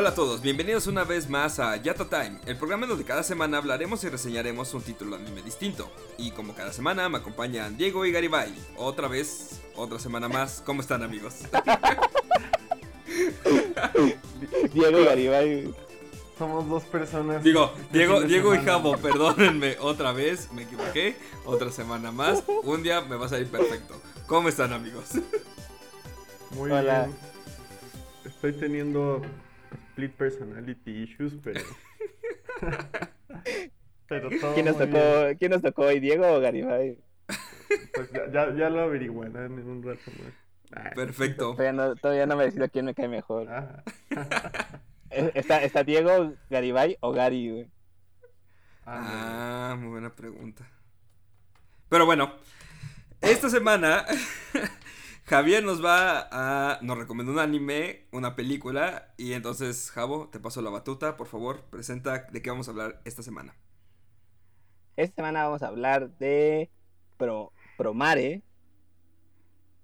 Hola a todos, bienvenidos una vez más a Yata Time, el programa donde cada semana hablaremos y reseñaremos un título anime distinto. Y como cada semana me acompañan Diego y Garibay. Otra vez, otra semana más. ¿Cómo están amigos? Diego y Garibay. Somos dos personas. Digo, Diego, Diego y. Javo, perdónenme otra vez, me equivoqué. Otra semana más, un día me va a salir perfecto. ¿Cómo están amigos? Muy Hola. bien. Estoy teniendo split personality issues, pero. pero todo ¿Quién nos tocó, bien. ¿quién nos tocó hoy, Diego o Garibay? Pues ya, ya, ya lo averiguarán en un rato más. Ay, Perfecto. Todavía no, todavía no me decido quién me cae mejor. ah. Eh, ¿Está, está Diego, Garibay o Gary, güey? Ah, Ah, muy buena pregunta. Pero bueno, esta semana Javier nos va a. Nos recomendó un anime, una película. Y entonces, Javo, te paso la batuta. Por favor, presenta de qué vamos a hablar esta semana. Esta semana vamos a hablar de Pro, Promare,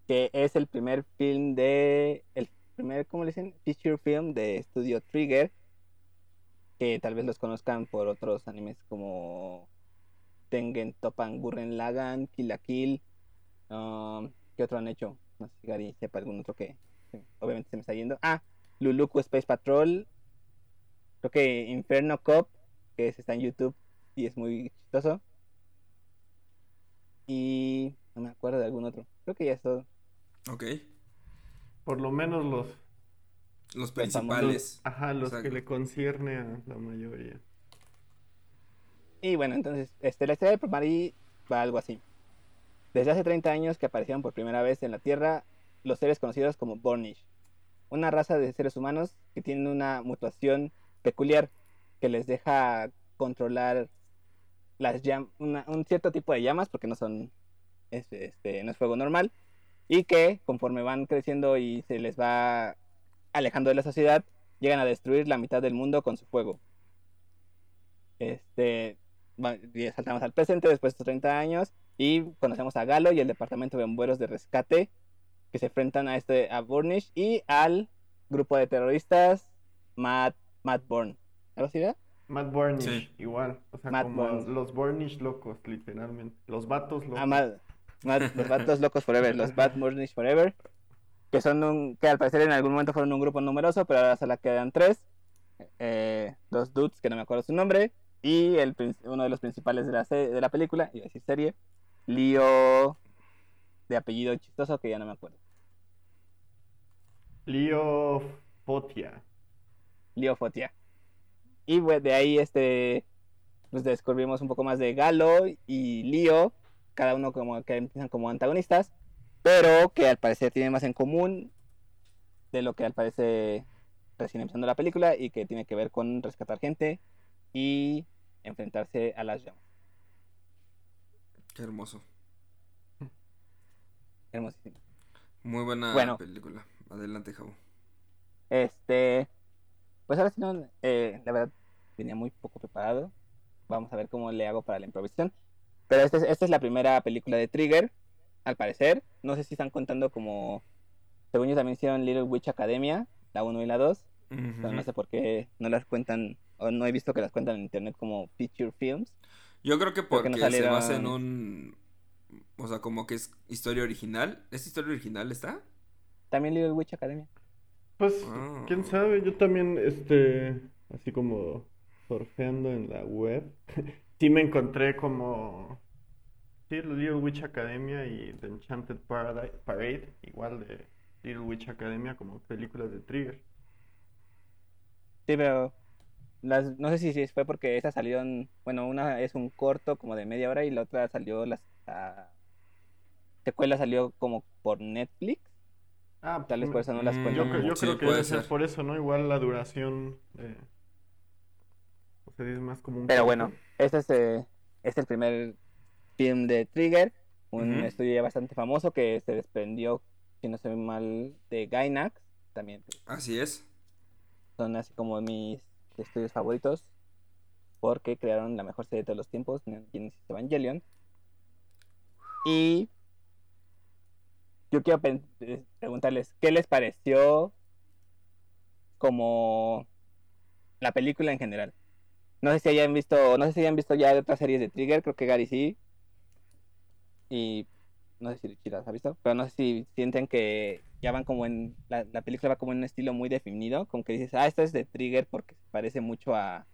que es el primer film de. El primer, ¿cómo le dicen? Feature film de Studio Trigger. Que tal vez los conozcan por otros animes como Tengen Toppan Gurren Lagann, Kill Kill. um, ¿Qué otro han hecho? No sé si Gary sepa algún otro que. obviamente se me está yendo. Ah, Luluku Space Patrol. Creo que Inferno Cop, que está en YouTube y es muy chistoso. Y no me acuerdo de algún otro. Creo que ya es todo. Ok. Por lo menos los. Los principales. Ajá, los Exacto. que le concierne a la mayoría. Y bueno, entonces, este, la historia de Promari va algo así. Desde hace 30 años que aparecieron por primera vez en la Tierra los seres conocidos como Bornish, una raza de seres humanos que tienen una mutación peculiar que les deja controlar las un cierto tipo de llamas, porque no son este, este, no es fuego normal, y que conforme van creciendo y se les va alejando de la sociedad, llegan a destruir la mitad del mundo con su fuego. Este, saltamos al presente después de estos 30 años y conocemos a Galo y el departamento de bomberos de rescate que se enfrentan a este a Burnish y al grupo de terroristas Matt Matt Bourne. ¿Algo así, verdad? Matt Bornish, Sí. igual. O sea, Matt como los Bornish locos, literalmente. Los vatos locos. Ah, Matt- Matt- los Vatos Locos Forever, los Bad Burnish Forever, que son un, que al parecer en algún momento fueron un grupo numeroso, pero ahora solo quedan tres. Eh, dos dudes, que no me acuerdo su nombre, y el, uno de los principales de la, de la película, iba a decir serie, Leo, de apellido chistoso, que ya no me acuerdo. Leo Fotia. Leo Fotia. Y pues, de ahí este pues descubrimos un poco más de Galo y Leo, cada uno como que empiezan como antagonistas, pero que al parecer tienen más en común de lo que al parecer recién empezando la película y que tiene que ver con rescatar gente y enfrentarse a las llamas. Qué hermoso. Hermosísimo. Muy buena Bueno. película. Adelante, Javo. Este, pues ahora sí, no, eh, la verdad, venía muy poco preparado. Vamos a ver cómo le hago para la improvisación. Pero este es- esta es la primera película de Trigger, al parecer. No sé si están contando como, según yo también hicieron Little Witch Academia, la 1 y la 2. Pero no sé por qué no las cuentan, o no he visto que las cuentan en internet como feature films. Yo creo que Creo que porque no se basa en un. O sea, como que es historia original. ¿Es historia original está? También Little Witch Academia. Pues, Ah. quién sabe, yo también, este, así como surfeando en la web, sí me encontré como, sí, Little Witch Academia y The Enchanted Paradi- Parade, igual de Little Witch Academia como películas de Trigger. Sí, pero las, no sé si, si fue porque esas salieron, bueno, una es un corto como de media hora y la otra salió, las la secuela salió como por Netflix. Ah, Tal vez por eso no las Mm, cuentan. Yo, cre- yo Sí, creo que puede debe ser por eso, ¿no? Igual la duración, eh, o sea, es más como un Pero bueno, este es, eh, es el primer film de Trigger, un estudio ya bastante famoso que se desprendió, si no estoy mal, de Gainax. También Así es. son así como mis estudios favoritos porque crearon la mejor serie de todos los tiempos, Genesis Evangelion. Y yo quiero eh, preguntarles, ¿qué les pareció como la película en general. No sé si hayan visto, no sé si hayan visto ya otras series de Trigger, creo que Gary sí. Y no sé si Chira ha visto, pero no sé si sienten que ya van como en, la, la película va como en un estilo muy definido, como que dices, ah, esto es de Trigger porque se parece mucho a,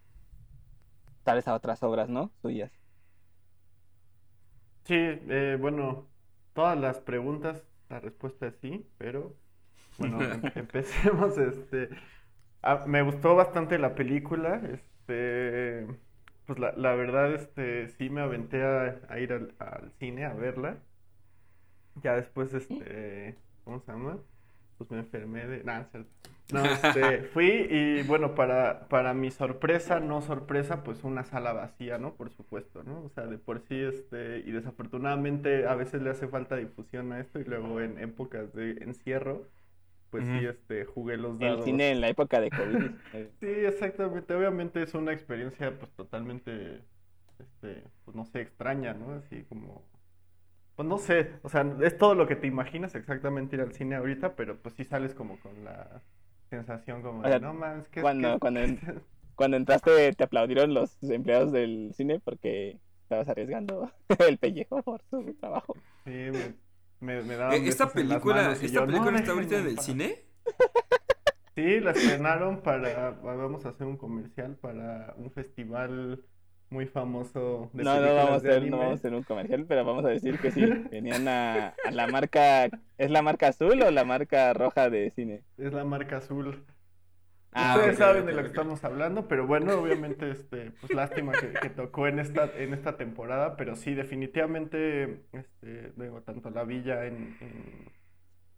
tal vez a otras obras, ¿no? Suyas. Sí, eh, bueno, todas las preguntas, la respuesta es sí, pero bueno, em- empecemos, este, me gustó bastante la película, este, pues la, la verdad, este, sí me aventé a, a ir al, al cine a verla, ya después, este, ¿cómo se llama? Pues me enfermé de, es cierto. No, este, fui y bueno, para, para mi sorpresa, no sorpresa, pues una sala vacía, ¿no? Por supuesto, ¿no? O sea, de por sí, este, y desafortunadamente a veces le hace falta difusión a esto y luego en épocas de encierro, pues sí, este, jugué los El dados. cine en la época de COVID. Sí, exactamente. Obviamente es una experiencia pues totalmente, este, pues no sé, extraña, ¿no? Así como, pues no sé, o sea, es todo lo que te imaginas exactamente ir al cine ahorita, pero pues sí sales como con la sensación como O de, sea, no mames, que cuando- cuando Cuando entraste te aplaudieron los empleados del cine porque estabas arriesgando el pellejo por su trabajo. Sí, me, me, me daban Eh, ¿Esta película, manos y esta yo, película "No, está ahorita en el paz". cine? Sí, la estrenaron para, vamos a hacer un comercial para un festival muy famoso de No, no vamos, a hacer, no vamos a hacer un comercial, pero vamos a decir que sí. Venían a, a la marca. ¿Es la marca azul o la marca roja de cine? Es la marca azul. Ah, Ustedes saben de lo que estamos hablando, pero bueno, obviamente, este, pues lástima que, que tocó en esta, en esta temporada, pero sí, definitivamente, este, digo, tanto la villa en, en,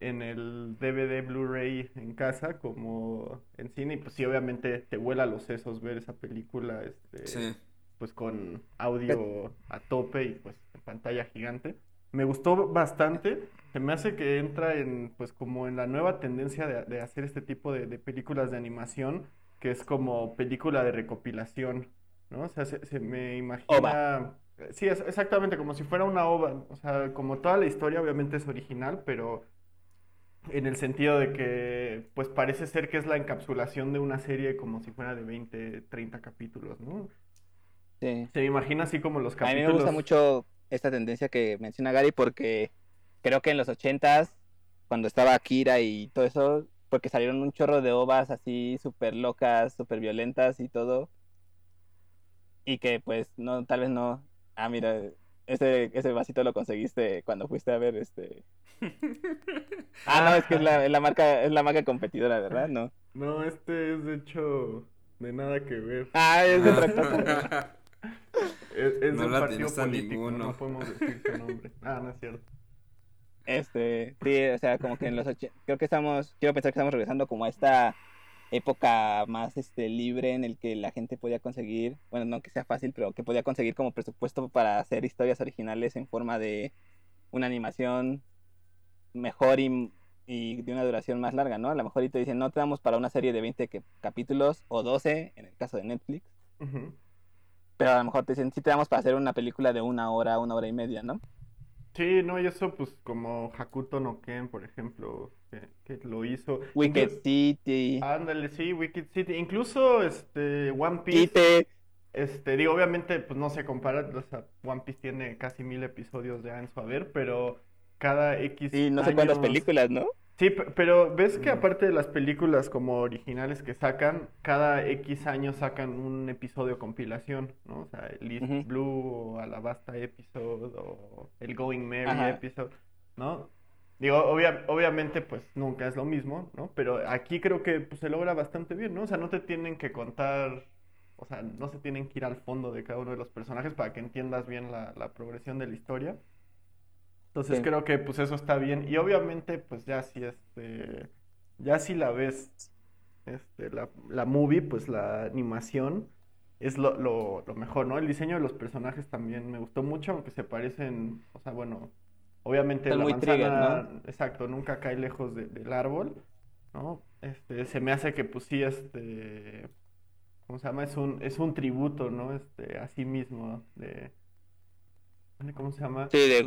en el DVD Blu-ray en casa como en cine, y pues sí, obviamente te vuela los sesos ver esa película, este, Sí. Pues con audio a tope y pues en pantalla gigante. Me gustó bastante. Se me hace que entra en, pues como en la nueva tendencia de, de hacer este tipo de, de películas de animación, que es como película de recopilación, ¿no? O sea, se, se me imagina... Sí, es exactamente, como si fuera una ova. O sea, como toda la historia obviamente es original, pero en el sentido de que, pues parece ser que es la encapsulación de una serie como si fuera de 20, 30 capítulos, ¿no? Sí. Se me imagina así como los A mí me capítulos. gusta mucho esta tendencia que menciona Gary porque creo que en los ochentas, cuando estaba Akira y todo eso, porque salieron un chorro de ovas así súper locas, súper violentas y todo. Y que pues no, tal vez no. Ah, mira, ese, ese vasito lo conseguiste cuando fuiste a ver este. Ah, no, es que es la, es la marca, es la marca competidora, ¿verdad? No. No, este es de hecho de nada que ver. Ah, es de otra cosa. Es, es de No un la partido político, ninguno. no podemos decir su nombre. Ah, no es cierto. Este, sí, o sea, como que en los 80, creo que estamos, quiero pensar que estamos regresando como a esta época más este libre en el que la gente podía conseguir, bueno, no que sea fácil, pero que podía conseguir como presupuesto para hacer historias originales en forma de una animación mejor y, y de una duración más larga, ¿no? A lo mejor y te dicen, no te damos para una serie de 20 que- capítulos o 12, en el caso de Netflix, Ujú. Pero a lo mejor te dicen, sí te damos para hacer una película de una hora, una hora y media, ¿no? Sí, no, y eso pues como Hakuto no Ken, por ejemplo, que, que lo hizo. Wicked Incluso- City, Ándale, sí, Wicked City. Incluso este One Piece. Este, digo, obviamente, pues no se compara, o sea, One Piece tiene casi mil episodios ya en su haber, pero cada X y no sé cuántas películas, ¿no? Sí, pe- pero ves que aparte de las películas como originales que sacan, cada X años sacan un episodio compilación, ¿no? O sea, el East. Blue o Alabasta Episode o el Going Merry Ajá. Episode, ¿no? Digo, obvia- obviamente pues nunca es lo mismo, ¿no? Pero aquí creo que pues, se logra bastante bien, ¿no? O sea, no te tienen que contar, o sea, no se tienen que ir al fondo de cada uno de los personajes para que entiendas bien la, la progresión de la historia. Entonces Sí. creo que pues eso está bien. Y obviamente, pues ya si este. Ya si la ves. Este, la, la movie, pues la animación es lo, lo, lo mejor, ¿no? El diseño de los personajes también me gustó mucho, aunque se parecen. O sea, bueno. Obviamente Son la muy Trigger, manzana. Exacto, nunca cae lejos de- del árbol. ¿No? Este, se me hace que pues sí, este. ¿Cómo se llama? Es un, es un tributo, ¿no? Este, a sí mismo. De. ¿Cómo se llama? Sí, de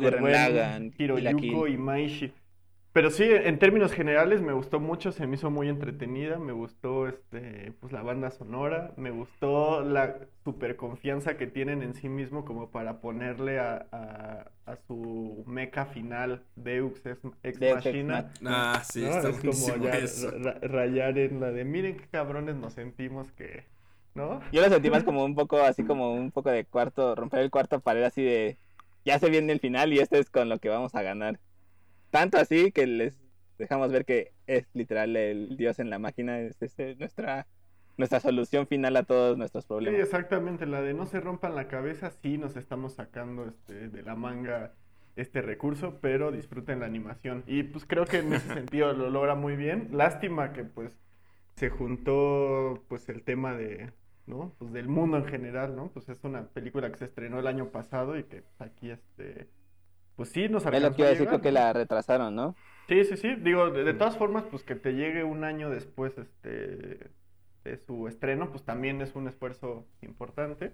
Hiroyuko Kill. Imaishi. pero sí, en términos generales me gustó mucho, se me hizo muy entretenida, me gustó este, pues la banda sonora, me gustó la super confianza que tienen en sí mismo como para ponerle a, a, a su meca final Deux Ex, Ex Machina. Ah, sí, ¿no? está es como ya eso. rayar en la de miren qué cabrones nos sentimos que, ¿no? Yo lo sentí más como un poco, así como un poco de cuarto, romper el cuarto pared así de, ya se viene el final y esto es con lo que vamos a ganar. Tanto así que les dejamos ver que es literal el dios en la máquina, es, es nuestra, nuestra solución final a todos nuestros Sí, problemas. exactamente, la de no se rompan la cabeza, sí nos estamos sacando este, de la manga este recurso, pero disfruten la animación. Y pues creo que en ese sentido lo logra muy bien. Lástima que pues se juntó pues el tema de, ¿no? Pues del mundo en general, ¿no? Pues es una película que se estrenó el año pasado y que aquí este pues sí nos Es lo alcanzó que iba a decir, creo que la retrasaron, ¿no? Sí, sí, sí. Digo, de, de todas formas, pues que te llegue un año después este, de su estreno, pues también es un esfuerzo importante.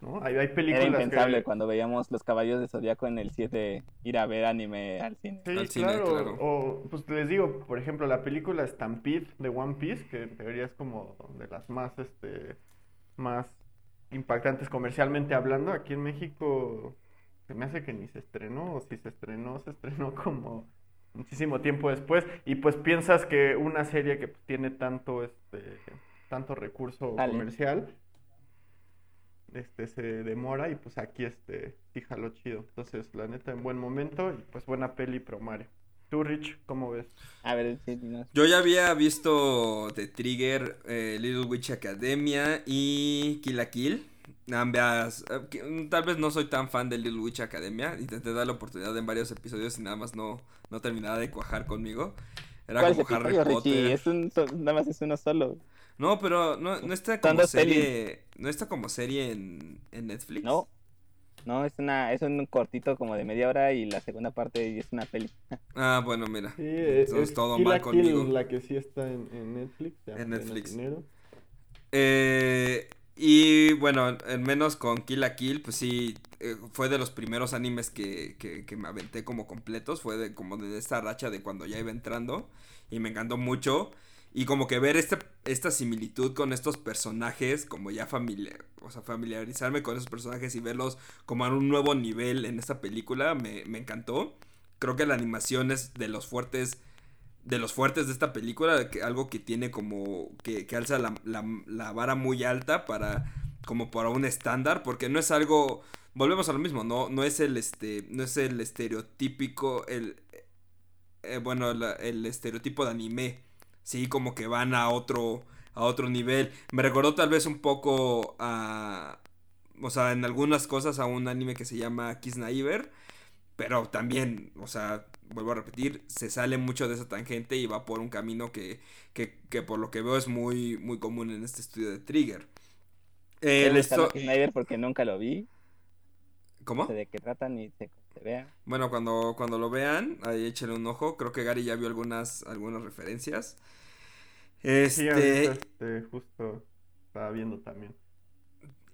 ¿no? Hay, hay Era películas impensable que... cuando veíamos Los Caballos de Zodíaco en el 7 ir a ver anime al cine. Sí, Al cine, claro. claro. O, pues les digo, por ejemplo, la película Stampede de One Piece, que en teoría es como de las más, este, más impactantes comercialmente hablando, aquí en México se me hace que ni se estrenó, o si se estrenó, se estrenó como muchísimo tiempo después, y pues piensas que una serie que tiene tanto, este, tanto recurso Dale. comercial, este, se demora, y pues aquí, este, sí jaló chido. Entonces, la neta, en buen momento, y pues buena peli pro Mario. Tú, Rich, ¿cómo ves? A ver, sí, dinos. Yo ya había visto The Trigger, eh, Little Witch Academia y Kill la Kill. Ambas, eh, mm, tal vez no soy tan fan de Little Witch Academia. Intenté dar la oportunidad en varios episodios y nada más no, no terminaba de cuajar conmigo. Era ¿Cuál es como Harry episodio, Potter. Richie? Es un, nada más es uno solo. No, pero no, no está como pelis. serie. No está como serie en, en Netflix. No. No, es una, es un cortito como de media hora y la segunda parte es una peli. Ah, bueno, mira. Sí, Entonces, es todo Kill mal conmigo. la que sí está en, en Netflix. ya En Netflix. Eh, y bueno, al menos con Kill la Kill, pues sí, eh, fue de los primeros animes que, que, que me aventé como completos. Fue de como de esta racha de cuando ya iba entrando. Y me encantó mucho. Y como que ver este, esta similitud con estos personajes, como ya familiar, o sea, familiarizarme con esos personajes y verlos como a un nuevo nivel en esta película, me, me encantó. Creo que la animación es de los fuertes de los fuertes de esta película, que, algo que tiene como que, que alza la, la, la vara muy alta para como para un estándar, porque no es algo, volvemos a lo mismo, no, no es el este, no es el estereotípico, el eh, bueno, la- el estereotipo de anime, sí, como que van a otro, a otro nivel. Me recordó tal vez un poco a, o sea, en algunas cosas a un anime que se llama Kiss Naiver, pero también, o sea, vuelvo a repetir, se sale mucho de esa tangente y va por un camino que, que, que por lo que veo es muy, muy común en este estudio de Trigger. Eh, Zack Snyder porque nunca lo vi. ¿Cómo? No sé de qué tratan sé cómo se vea. Bueno, cuando, cuando lo vean, ahí échenle un ojo. Creo que Gary ya vio algunas, algunas referencias. Sí, Este, este, justo estaba viendo también.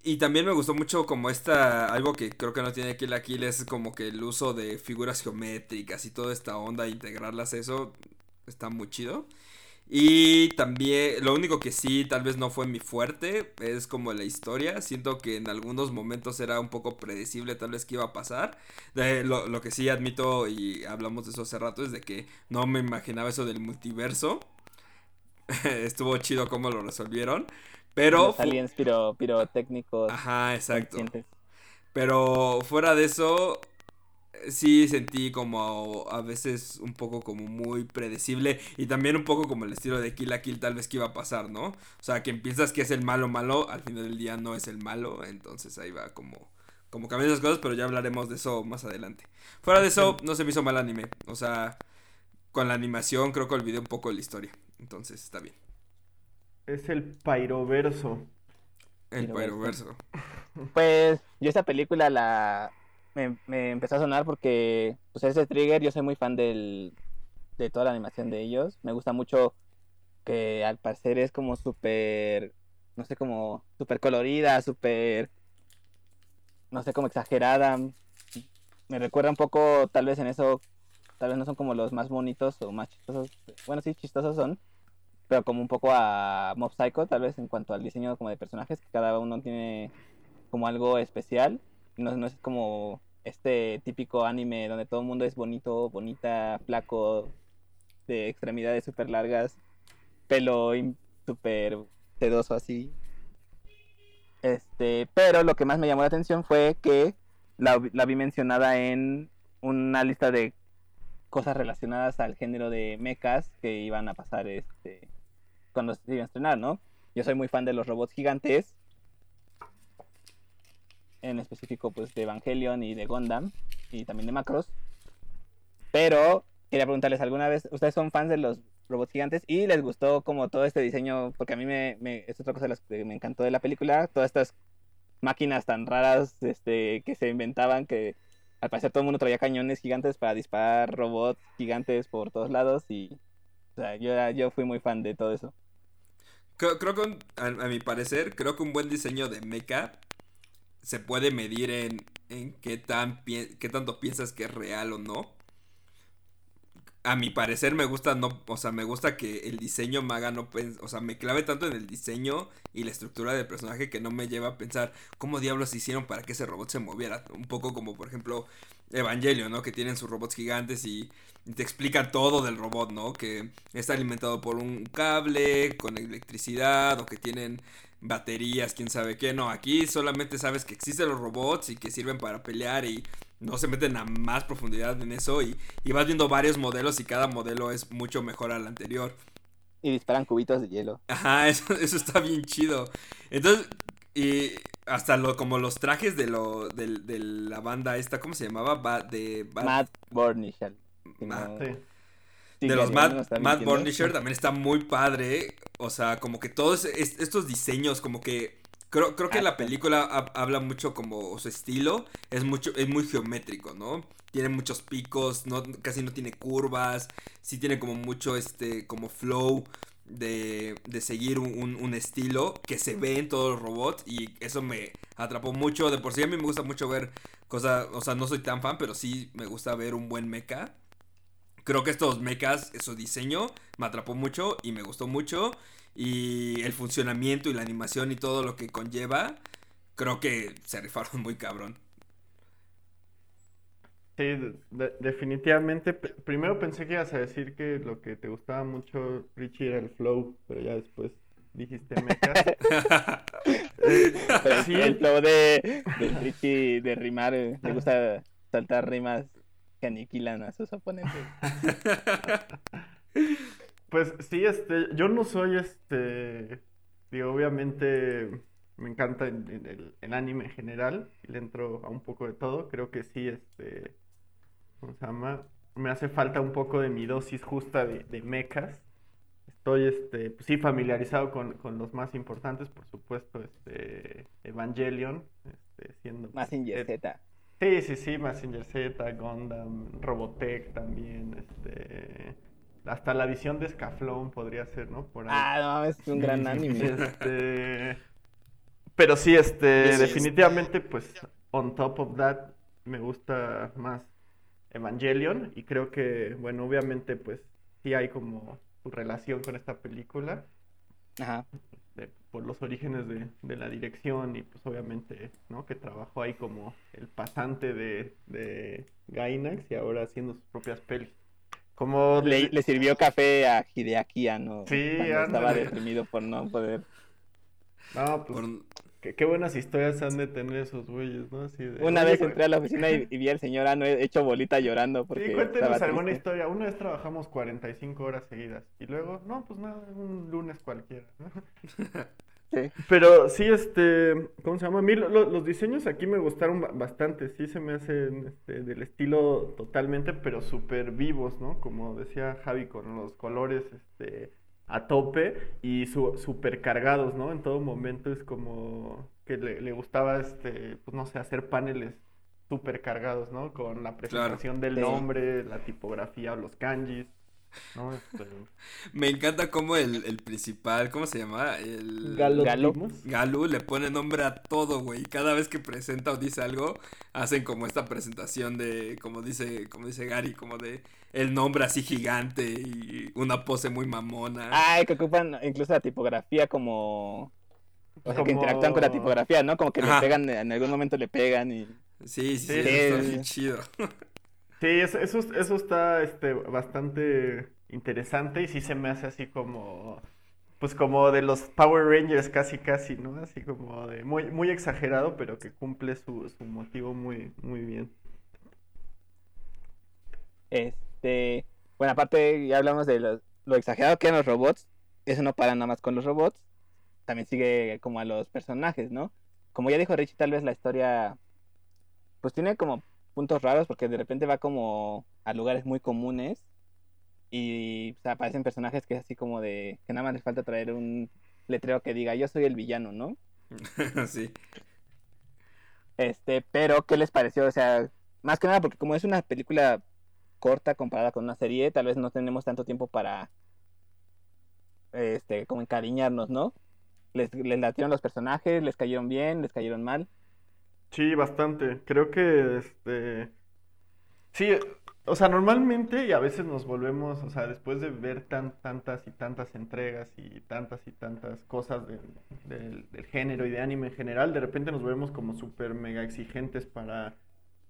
y también me gustó mucho como esta, algo que creo que no tiene Kill la Kill es como que el uso de figuras geométricas y toda esta onda, integrarlas, eso está muy chido. Y también, lo único que sí, tal vez no fue mi fuerte, es como la historia. Siento que en algunos momentos era un poco predecible tal vez qué iba a pasar. De, lo, lo que sí admito, y hablamos de eso hace rato, es de que no me imaginaba eso del multiverso. Estuvo chido cómo lo resolvieron. Pero... Los aliens piro, pirotécnicos. Ajá, exacto. Pero fuera de eso, eh, sí sentí como a veces un poco como muy predecible y también un poco como el estilo de Kill la Kill tal vez que iba a pasar, ¿no? O sea, que piensas que es el malo malo, al final del día no es el malo, entonces ahí va como como cambian esas cosas, pero ya hablaremos de eso más adelante. Fuera de eso, no se me hizo mal anime, o sea, con la animación creo que olvidé un poco la historia, entonces está bien. Es el Pyroverso. El Pyroverso. Pyroverso. Pues yo esta película la me, empezó a sonar porque pues ese Trigger, yo soy muy fan del, de toda la animación de ellos. Me gusta mucho que al parecer es como súper, no sé, como súper colorida, súper, no sé, como exagerada. Me recuerda un poco tal vez en eso tal vez no son como los más bonitos o más chistosos. Bueno, sí, chistosos son, pero como un poco a Mob Psycho, tal vez en cuanto al diseño como de personajes, que cada uno tiene como algo especial. No, no es como este típico anime donde todo el mundo es bonito, bonita, flaco, de extremidades súper largas, pelo súper sedoso así. Este, pero lo que más me llamó la atención fue que la, la vi mencionada en una lista de cosas relacionadas al género de mechas que iban a pasar este cuando se iban a estrenar, ¿no? Yo soy muy fan de los robots gigantes. En específico, pues de Evangelion y de Gundam. Y también de Macros. Pero quería preguntarles, ¿alguna vez ustedes son fans de los robots gigantes? ¿Y les gustó como todo este diseño? Porque a mí me, me es otra cosa que me encantó de la película. Todas estas máquinas tan raras este, que se inventaban que al parecer todo el mundo traía cañones gigantes para disparar robots gigantes por todos lados y o sea, yo, yo fui muy fan de todo eso. Creo, creo que, a, a, mi parecer, creo que un buen diseño de mecha se puede medir en, en qué, tan, qué tanto piensas que es real o no. A mi parecer me gusta no, o sea, me gusta que el diseño me haga no, o sea, me clave tanto en el diseño y la estructura del personaje que no me lleva a pensar cómo diablos hicieron para que ese robot se moviera. Un poco como por ejemplo Evangelio, ¿no? Que tienen sus robots gigantes y te explica todo del robot, ¿no? Que está alimentado por un cable con electricidad o que tienen baterías, quién sabe qué. No, aquí solamente sabes que existen los robots y que sirven para pelear y no se meten a más profundidad en eso y, y vas viendo varios modelos y cada modelo es mucho mejor al anterior. Y disparan cubitos de hielo. Ajá, eso, eso está bien chido. Entonces, y hasta lo, como los trajes de lo de, de la banda esta, ¿cómo se llamaba? Ba, de Bad... Matt Bornisher. Ah, sí. Sí, de los Matt, Matt Bornisher también está muy padre. O sea, como que todos es, estos diseños, como que creo, creo que la película ha, habla mucho como su estilo. Es mucho, es muy geométrico, ¿no? Tiene muchos picos, no, casi no tiene curvas. Sí tiene como mucho este, como flow de, de seguir un, un, estilo que se ve en todos los robots. Y eso me atrapó mucho. De por sí a mí me gusta mucho ver cosas. O sea, no soy tan fan, pero sí me gusta ver un buen mecha. Creo que estos mechas, su diseño, me atrapó mucho y me gustó mucho. Y el funcionamiento y la animación y todo lo que conlleva, creo que se rifaron muy cabrón. Sí, de definitivamente. primero pensé que ibas a decir que lo que te gustaba mucho, Richie, era el flow, pero ya después dijiste mechas. eh, sí. El flow de, de Richie de rimar, eh, me gusta saltar rimas que aniquilan a sus oponentes. Pues sí, este, yo no soy este, digo, obviamente me encanta el, anime en general, y le entro a un poco de todo, creo que sí, este, ¿cómo se llama? Me hace falta un poco de mi dosis justa de, de mechas. Estoy, este, pues sí, familiarizado con, con, los más importantes, por supuesto, este, Evangelion, este, siendo... Massinger Z. Sí, sí, sí, Massinger Z, Gundam, Robotech también, este... Hasta la visión de Scaflón podría ser, ¿no? Por ahí. Ah, no, es un gran anime. Este... Pero sí, este, definitivamente, pues, on top of that, me gusta más Evangelion y creo que, bueno, obviamente, pues, sí hay como relación con esta película. Ajá de, por los orígenes de, de, la dirección y pues obviamente, ¿no? Que trabajó ahí como el pasante de, de Gainax y ahora haciendo sus propias pelis. Como le, le sirvió café a Hideaki ¿no? Sí, estaba deprimido por no poder. No, pues por... qué, qué, buenas historias han de tener esos güeyes, ¿no? Así de... Una vez entré a la oficina y, y vi al señor Ano hecho bolita llorando porque Sí, cuéntenos alguna triste. historia. Una vez trabajamos 45 horas seguidas y luego, no, pues nada, un lunes cualquiera, ¿no? Sí. Pero sí, este, ¿cómo se llama? A mí lo, lo, los diseños aquí me gustaron bastante, sí se me hacen este, del estilo totalmente, pero súper vivos, ¿no? Como decía Javi, con los colores, este, a tope y su, super cargados, ¿no? En todo momento es como que le, le gustaba, este, pues no sé, hacer paneles super cargados, ¿no? Con la presentación claro. del nombre, sí. la tipografía o los kanjis. ¿No? Este, Me encanta cómo el, el principal, ¿cómo se llama? El Galo Galo. Le pone nombre a todo, güey. Cada vez que presenta o dice algo, hacen como esta presentación de, como dice, como dice Gary, como de el nombre así gigante y una pose muy mamona. Ay, que ocupan incluso la tipografía como... O sea, que Como- interactúan con la tipografía, ¿no? Como que Ajá. le pegan, en algún momento le pegan y... Sí, sí, sí, Sí, sí. bien chido. Sí, eso, eso, está este, bastante interesante y sí se me hace así como, pues como de los Power Rangers casi casi, ¿no? Así como de muy, muy exagerado, pero que cumple su, su motivo muy, muy bien. Este, bueno, aparte ya hablamos de lo, lo exagerado que eran los robots. Eso no para nada más con los robots. También sigue como a los personajes, ¿no? Como ya dijo Richie, tal vez la historia, pues tiene como puntos raros porque de repente va como a lugares muy comunes y o sea, aparecen personajes que es así como de que nada más les falta traer un letrero que diga yo soy el villano, ¿no? sí. Este, pero ¿qué les pareció? O sea, más que nada porque como es una película corta comparada con una serie, tal vez no tenemos tanto tiempo para este, como encariñarnos, ¿no? Les, les latieron los personajes, les cayeron bien, les cayeron mal. Sí, bastante. Creo que este sí, o sea, normalmente y a veces nos volvemos, o sea, después de ver tan, tantas y tantas entregas y tantas y tantas cosas del, del- género y de anime en general, de repente nos volvemos como súper mega exigentes para,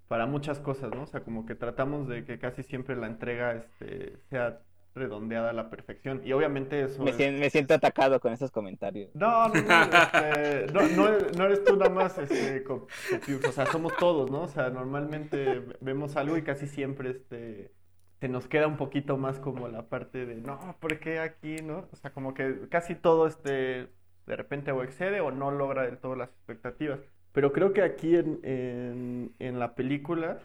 para muchas cosas, ¿no? O sea, como que tratamos de que casi siempre la entrega este, sea redondeada a la perfección. Y obviamente eso Me, es- sien- me siento atacado con esos comentarios. no, no, no, este, no, no eres, no eres tú nada más, este, co- o sea, somos todos, ¿no? O sea, normalmente vemos algo y casi siempre, este, se nos queda un poquito más como la parte de, no, ¿por qué aquí, no? O sea, como que casi todo, este, de repente o excede o no logra del todo las expectativas. Pero creo que aquí en, en, en la película,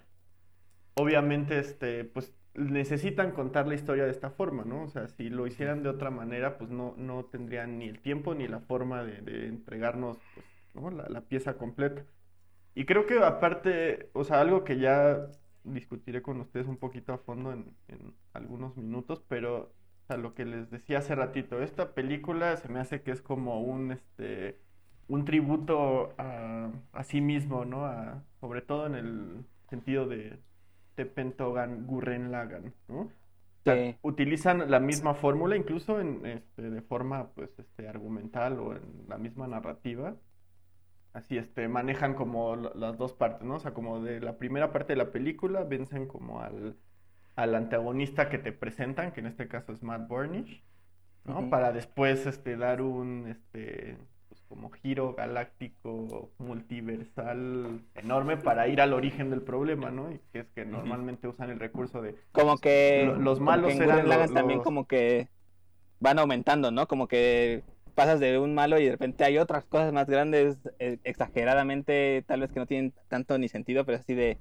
obviamente, este, pues necesitan contar la historia de esta forma, ¿no? O sea, si lo hicieran de otra manera, pues no, no tendrían ni el tiempo ni la forma de, de entregarnos, pues, ¿no? La, la pieza completa. Y creo que aparte, o sea, algo que ya discutiré con ustedes un poquito a fondo en, en algunos minutos, pero o sea, lo que les decía hace ratito, esta película se me hace que es como un, este, un tributo a, a sí mismo, ¿no? A, sobre todo en el sentido de Tepentogan Gurren Lagann, ¿no? O sea, Sí. utilizan la misma fórmula, incluso en, este, de forma pues, este, argumental o en la misma narrativa. Así, este, manejan como la- las dos partes, ¿no? O sea, como de la primera parte de la película, vencen como al, al antagonista que te presentan, que en este caso es Matt Burnish, ¿no? Para después, este, dar un, este, como giro galáctico, multiversal, enorme para ir al origen del problema, ¿no? Y que es que normalmente usan el recurso de Como que Lo- los como malos que en eran también los- como que van aumentando, ¿no? Como que pasas de un malo y de repente hay otras cosas más grandes, eh, exageradamente, tal vez que no tienen tanto ni sentido, pero así de,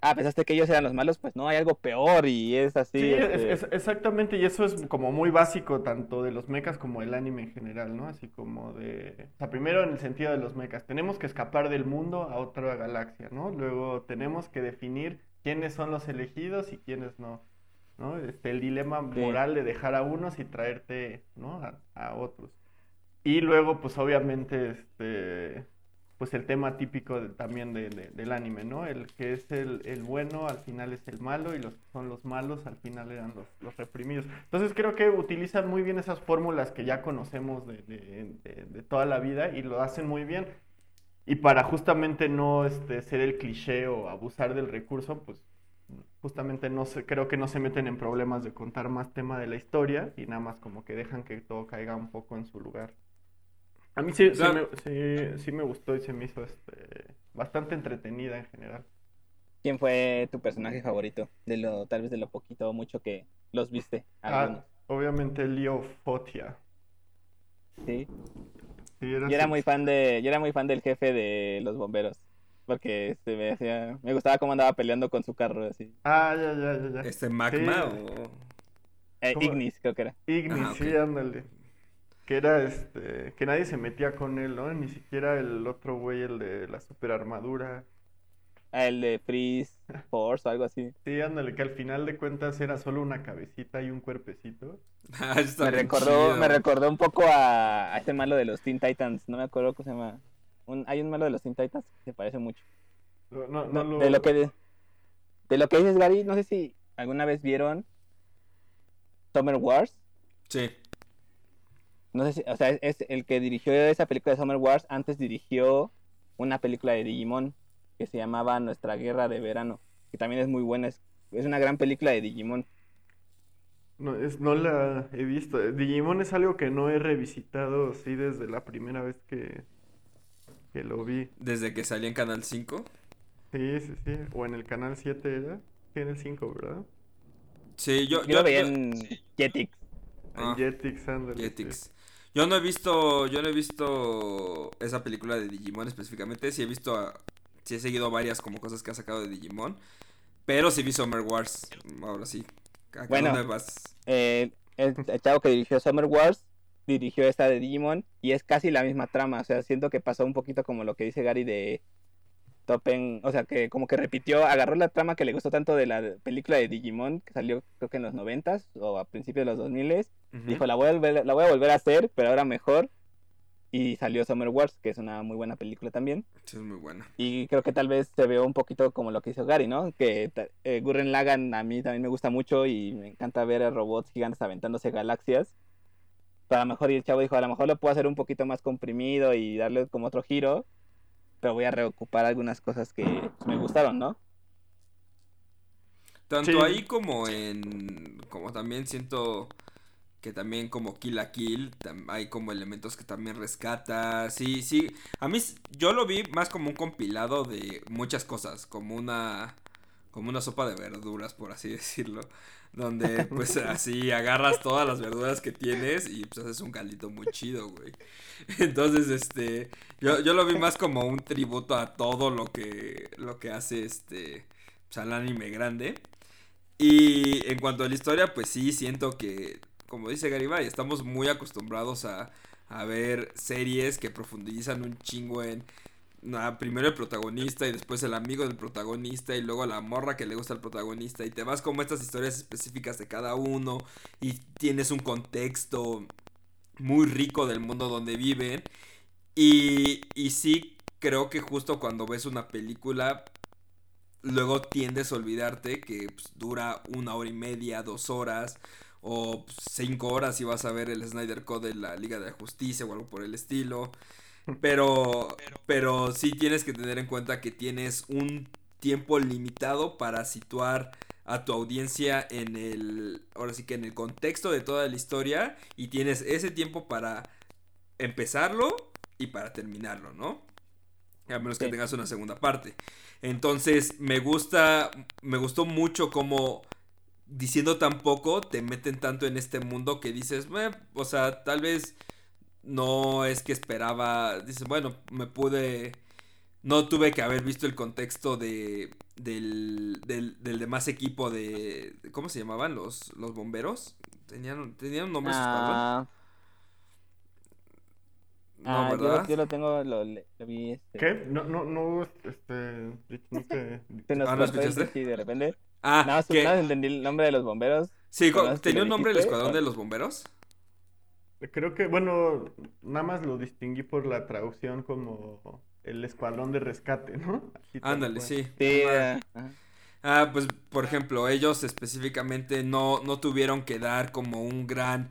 ah, pensaste que ellos eran los malos, pues no, hay algo peor y es así. Sí, es- este, es- exactamente, y eso es como muy básico tanto de los mechas como del anime en general, ¿no? Así como de, o sea, primero en el sentido de los mechas, tenemos que escapar del mundo a otra galaxia, ¿no? Luego tenemos que definir quiénes son los elegidos y quiénes no, ¿no? Este, el dilema Sí. moral de dejar a unos y traerte, ¿no? A, a otros. Y luego, pues obviamente, este, pues el tema típico también de- de- del anime, ¿no? El que es el, bueno al final es el malo y los que son los malos al final eran los, los reprimidos. Entonces creo que utilizan muy bien esas fórmulas que ya conocemos de toda la vida y lo hacen muy bien. Y para justamente no este, ser el cliché o abusar del recurso, pues justamente no se, creo que no se meten en problemas de contar más tema de la historia y nada más como que dejan que todo caiga un poco en su lugar. A mí sí, sí me, sí- sí me gustó y se me hizo este, bastante entretenida en general. ¿Quién fue tu personaje favorito? De lo, tal vez de lo poquito o mucho que los viste. algunos? Ah, obviamente Leo Fotia. Sí. Sí, Yo era muy fan de, yo era muy fan del jefe de los bomberos. Porque este, me hacía, me gustaba cómo andaba peleando con su carro así. Ah, ya, ya, ya, ya. Este magma Sí. o. Eh. Ignis, creo que era. Ignis, Ah, ok. sí, ándale. Que era este, que nadie se metía con él, ¿no? Ni siquiera el otro güey, el de la super armadura. el de Freeze Force o algo así. Sí, ándale, que al final de cuentas era solo una cabecita y un cuerpecito. Ah, Me recordó, chido. me recordó un poco a, a este malo de los Teen Titans, no me acuerdo cómo se llama. Un- hay un malo de los Teen Titans que se parece mucho. No, no, No, no lo... De lo que de, de lo que dices Gary, no sé si alguna vez vieron Summer Wars. Sí. No sé si, o sea, es, es el que dirigió esa película de Summer Wars, antes dirigió una película de Digimon que se llamaba Nuestra Guerra de Verano, que también es muy buena, es, es una gran película de Digimon. No, es, no la he visto. Digimon es algo que no he revisitado, sí, desde la primera vez que, que lo vi. Desde que salí en Canal 5. Sí, sí, sí. O en el canal 7 era. Sí, en el 5, ¿verdad? Sí, yo, Yo, lo veía en Jetix. Ah, En Jetix, ándale, sí. Yo no he visto, yo no he visto esa película de Digimon específicamente. Sí he visto, a- sí he seguido varias como cosas que ha sacado de Digimon. Pero sí vi Summer Wars. Ahora sí. ¿A Bueno. dónde vas? Eh, el, el chavo que dirigió Summer Wars dirigió esta de Digimon y es casi la misma trama. O sea, siento que pasó un poquito como lo que dice Gary de Topen. O sea, que como que repitió, agarró la trama que le gustó tanto de la película de Digimon que salió creo que en los noventas o a principios de los 2000 Ujú. Dijo, la voy, a volver, la voy a volver a hacer, pero ahora mejor. Y salió Summer Wars, que es una muy buena película también. Sí, es muy buena. Y creo que tal vez se ve un poquito como lo que hizo Gary, ¿no? Que eh, Gurren Lagann a mí también me gusta mucho y me encanta ver a robots gigantes aventándose galaxias. Pero a lo mejor y el chavo dijo, a lo mejor lo puedo hacer un poquito más comprimido y darle como otro giro. Pero voy a reocupar algunas cosas que me gustaron, ¿no? Tanto Sí. ahí como en. Como también siento que también como Kill a Kill tam- hay como elementos que también rescata. Sí, sí. A mí yo lo vi más como un compilado de muchas cosas, como una como una sopa de verduras, por así decirlo, donde pues así agarras todas las verduras que tienes y pues haces un caldito muy chido, güey. Entonces, este, yo, yo lo vi más como un tributo a todo lo que lo que hace este pues, al anime grande. Y en cuanto a la historia, pues sí, siento que, como dice Garibay, estamos muy acostumbrados a, a ver series que profundizan un chingo en primero el protagonista y después el amigo del protagonista y luego la morra que le gusta al protagonista y te vas como estas historias específicas de cada uno y tienes un contexto muy rico del mundo donde viven y, y sí creo que justo cuando ves una película luego tiendes a olvidarte que pues, dura una hora y media, dos horas o cinco horas si vas a ver el Snyder Code de la Liga de la Justicia o algo por el estilo. Pero, pero sí tienes que tener en cuenta que tienes un tiempo limitado para situar a tu audiencia en el, ahora sí que en el contexto de toda la historia y tienes ese tiempo para empezarlo y para terminarlo, ¿no? A menos que Sí. tengas una segunda parte. Entonces, me gusta, me gustó mucho como diciendo tan poco te meten tanto en este mundo que dices, o sea, tal vez no es que esperaba, dices, bueno, me pude, no tuve que haber visto el contexto de, del, del, del demás equipo de, ¿cómo se llamaban? Los, los bomberos. Tenían, tenían un nombre? Ah, No, ah, yo, yo lo tengo, lo, lo vi. Este, ¿Qué? No, no, no, este, no te... Se nos Ah, ¿no escuchaste? Richie de repente. Ah, Nada más, que- entendí el nombre de los bomberos. sí, tenía un nombre el escuadrón de los bomberos. Creo que, bueno, nada más lo distinguí por la traducción como el escuadrón de rescate, ¿no? Ándale, sí. Sí, Ah. Ah, pues por ejemplo, ellos específicamente no, no tuvieron que dar como un gran,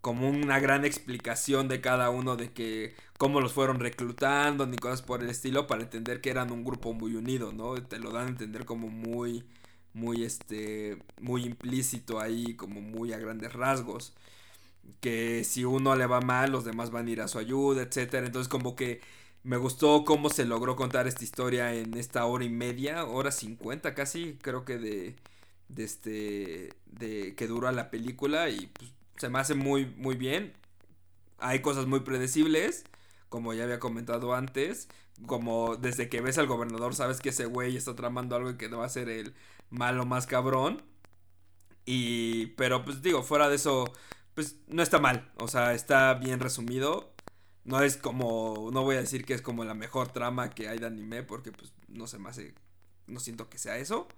como una gran explicación de cada uno de que cómo los fueron reclutando ni cosas por el estilo para entender que eran un grupo muy unido, ¿no? Te lo dan a entender como muy, muy este, muy implícito ahí, como muy a grandes rasgos. Que si uno le va mal, los demás van a ir a su ayuda, etcétera. Entonces como que me gustó cómo se logró contar esta historia en esta hora y media, hora cincuenta casi, creo que de, de este, de que dura la película y pues, se me hace muy, muy bien. Hay cosas muy predecibles, como ya había comentado antes, como desde que ves al gobernador sabes que ese güey está tramando algo y que va a ser el malo más cabrón. Y, pero pues digo, fuera de eso, pues no está mal, o sea, está bien resumido. No es como, no voy a decir que es como la mejor trama que hay de anime porque pues no se me hace no siento que sea eso.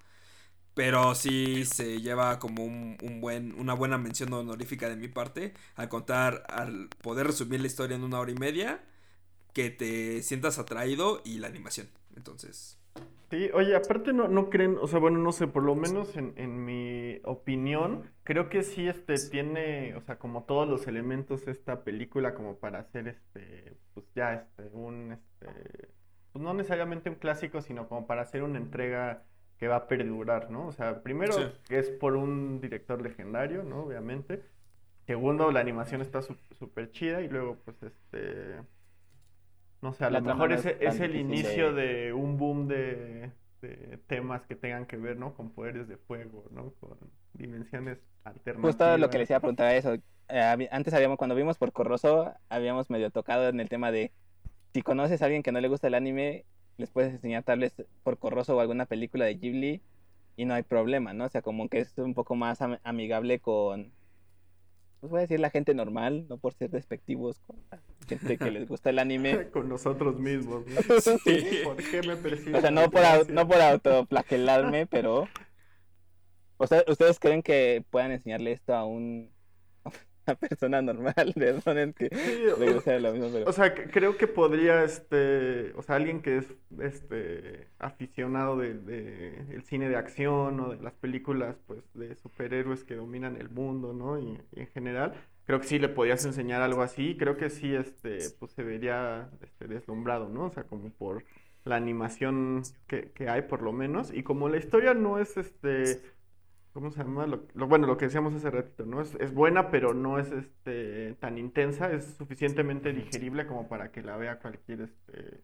Pero sí se lleva como un, un, buen, una buena mención honorífica de mi parte al contar, al poder resumir la historia en una hora y media, que te sientas atraído y la animación. Entonces, Sí, oye, aparte no, no creen, o sea, bueno, no sé, por lo menos en, en mi opinión, creo que sí este tiene, o sea, como todos los elementos esta película como para hacer este, pues ya este, un, este, pues no necesariamente un clásico, sino como para hacer una entrega que va a perdurar, ¿no? O sea, primero Sí. que es por un director legendario, ¿no? Obviamente. Segundo, la animación está súper chida y luego, pues, este... No sé, a La lo mejor es, es el inicio de- de un boom de, de temas que tengan que ver, ¿no? Con poderes de fuego, ¿no? Con dimensiones alternativas. Justo lo que les iba a preguntar a eso. Eh, antes habíamos, cuando vimos por Corroso, habíamos medio tocado en el tema de si conoces a alguien que no le gusta el anime, les puedes enseñar tal vez por Corroso o alguna película de Ghibli y no hay problema, ¿no? O sea, como que es un poco más am- amigable con, pues voy a decir la gente normal, no por ser despectivos con la gente que les gusta el anime. Con nosotros mismos, ¿no? Sí. ¿Por qué me persiguen? O sea, no por, no por autoflagelarme, pero... O sea, ¿Ustedes creen que puedan enseñarle esto a un una persona normal? Perdonen que regrese lo mismo, pero... O sea, creo que podría, este, o sea, alguien que es, este, aficionado de, de el cine de acción o de las películas, pues, de superhéroes que dominan el mundo, ¿no? Y, y en general, creo que sí le podrías enseñar algo así. Creo que sí, este, pues, se vería, este, deslumbrado, ¿no? O sea, como por la animación que, que hay, por lo menos. Y como la historia no es, este, ¿cómo se llama? Lo, lo- bueno, lo que decíamos hace ratito, ¿no? Es, es buena, pero no es este tan intensa, es suficientemente digerible como para que la vea cualquier este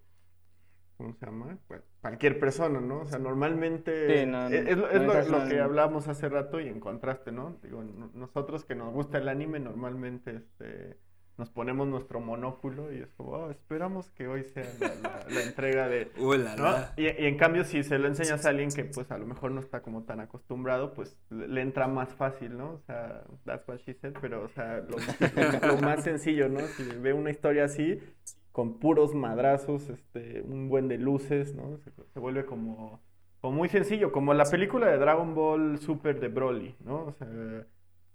¿cómo se llama? Cual- cualquier persona, ¿no? O sea, normalmente Sí, no, es, es lo- no es lo, necesitas lo que hablábamos hace rato y en contraste, ¿no? Digo, no- nosotros que nos gusta el anime normalmente este nos ponemos nuestro monóculo y es como, "Oh, esperamos que hoy sea la, la- la entrega de uh, la, ¿no? Y, y en cambio, si se lo enseñas a alguien que pues a lo mejor no está como tan acostumbrado, pues le le entra más fácil, ¿no? O sea, that's what she said, pero o sea, lo, lo- lo más sencillo, ¿no? Si ve una historia así, con puros madrazos, este, un buen de luces, ¿no? Se, se vuelve como, como muy sencillo, como la película de Dragon Ball Super de Broly, ¿no? O sea,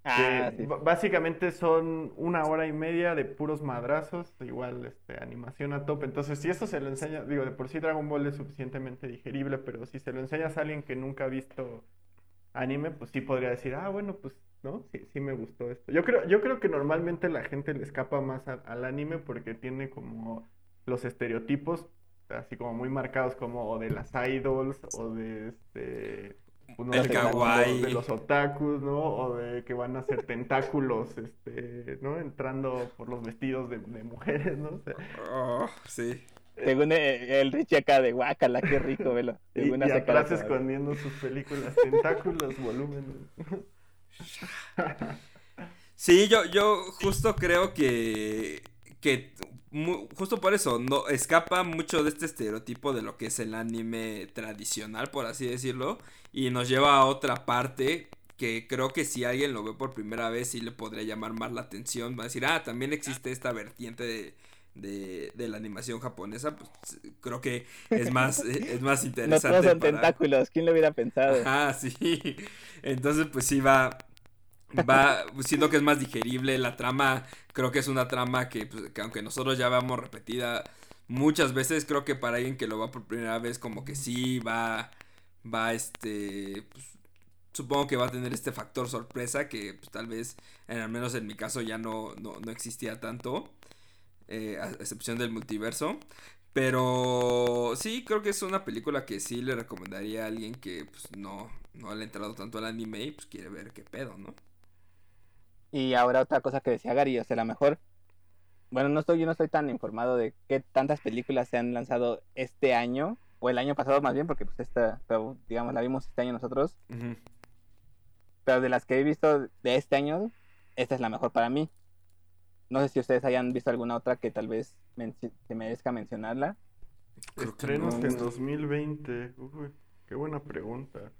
Ah, sí. básicamente son una hora y media de puros madrazos, igual este, animación a tope. Entonces, si eso se lo enseña, digo, de por sí Dragon Ball es suficientemente digerible, pero si se lo enseñas a alguien que nunca ha visto anime, pues sí podría decir, ah, bueno, pues, ¿no? Sí, sí me gustó esto. Yo creo, yo creo que normalmente la gente le escapa más a- al anime porque tiene como los estereotipos, así como muy marcados como o de las idols o de este pues, no El kawaii. de los otakus, ¿no? O de que van a hacer tentáculos, este, ¿no? Entrando por los vestidos de, de mujeres, ¿no? O sea, Oh, sí. Según eh, el Richie acá de guacala, qué rico, velo. y, Según y atrás escondiendo sus películas, tentáculos, volumen. Sí, yo, yo justo creo que, que justo por eso, no escapa mucho de este estereotipo de lo que es el anime tradicional, por así decirlo, y nos lleva a otra parte que creo que si alguien lo ve por primera vez sí le podría llamar más la atención, va a decir, ah, también existe esta vertiente de, de, de la animación japonesa, pues creo que es más, es más interesante. todos son para- tentáculos, ¿quién lo hubiera pensado? Ajá, sí. Entonces, pues sí va. Va siendo que es más digerible. La trama, creo que es una trama que, pues, que aunque nosotros ya vamos repetida muchas veces, creo que para alguien que lo va por primera vez, como que sí va. Va este. pues, supongo que va a tener este factor sorpresa que pues, tal vez, en, al menos en mi caso, ya no, no, no existía tanto. eh, a excepción del multiverso. Pero sí, creo que es una película que sí le recomendaría a alguien que pues, no, no le ha entrado tanto al anime y pues quiere ver qué pedo, ¿no? Y ahora otra cosa que decía Gary, o sea, a lo mejor, bueno, no estoy, yo no estoy tan informado de qué tantas películas se han lanzado este año, o el año pasado más bien, porque pues esta, pero, digamos, la vimos este año nosotros, pero de las que he visto de este año, esta es la mejor para mí. No sé si ustedes hayan visto alguna otra que tal vez menci- que merezca mencionarla. Que Estrenos no. en 2020. Uy, qué buena pregunta.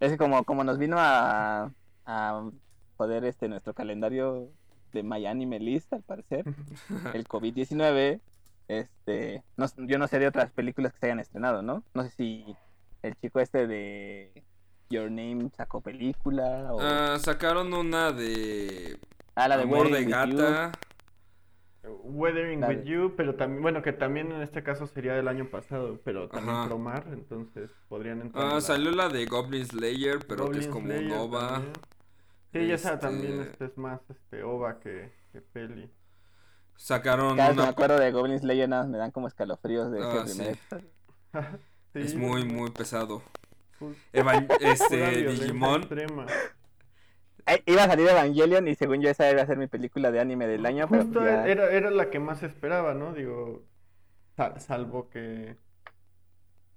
Es que como, como nos vino a, a joder este nuestro calendario de My Anime List, al parecer, el COVID-19, este, no- yo no sé de otras películas que se hayan estrenado, ¿no? No sé si el chico este de Your Name sacó película. O... Ah, sacaron una de. Ah, la de Amor de Wedding with You. Gata. Weathering with de- You, pero también, bueno, que también en este caso sería del año pasado, pero también Ajá. Promar, entonces podrían entrar. Ah, en la- salió la de Goblin Slayer, pero que es como Slayer Nova. también. Sí, y esa también Este, este, es más este, OVA que, que peli. Sacaron Cada vez me acuerdo de Goblin Slayer, nada más me dan como escalofríos de Ah, sí. Es muy, muy pesado. Evan- este, Digimon. Iba a salir Evangelion y según yo esa iba a ser mi película de anime del año, pero Justo ya- era, era la que más esperaba, ¿no? Digo, sal- salvo que,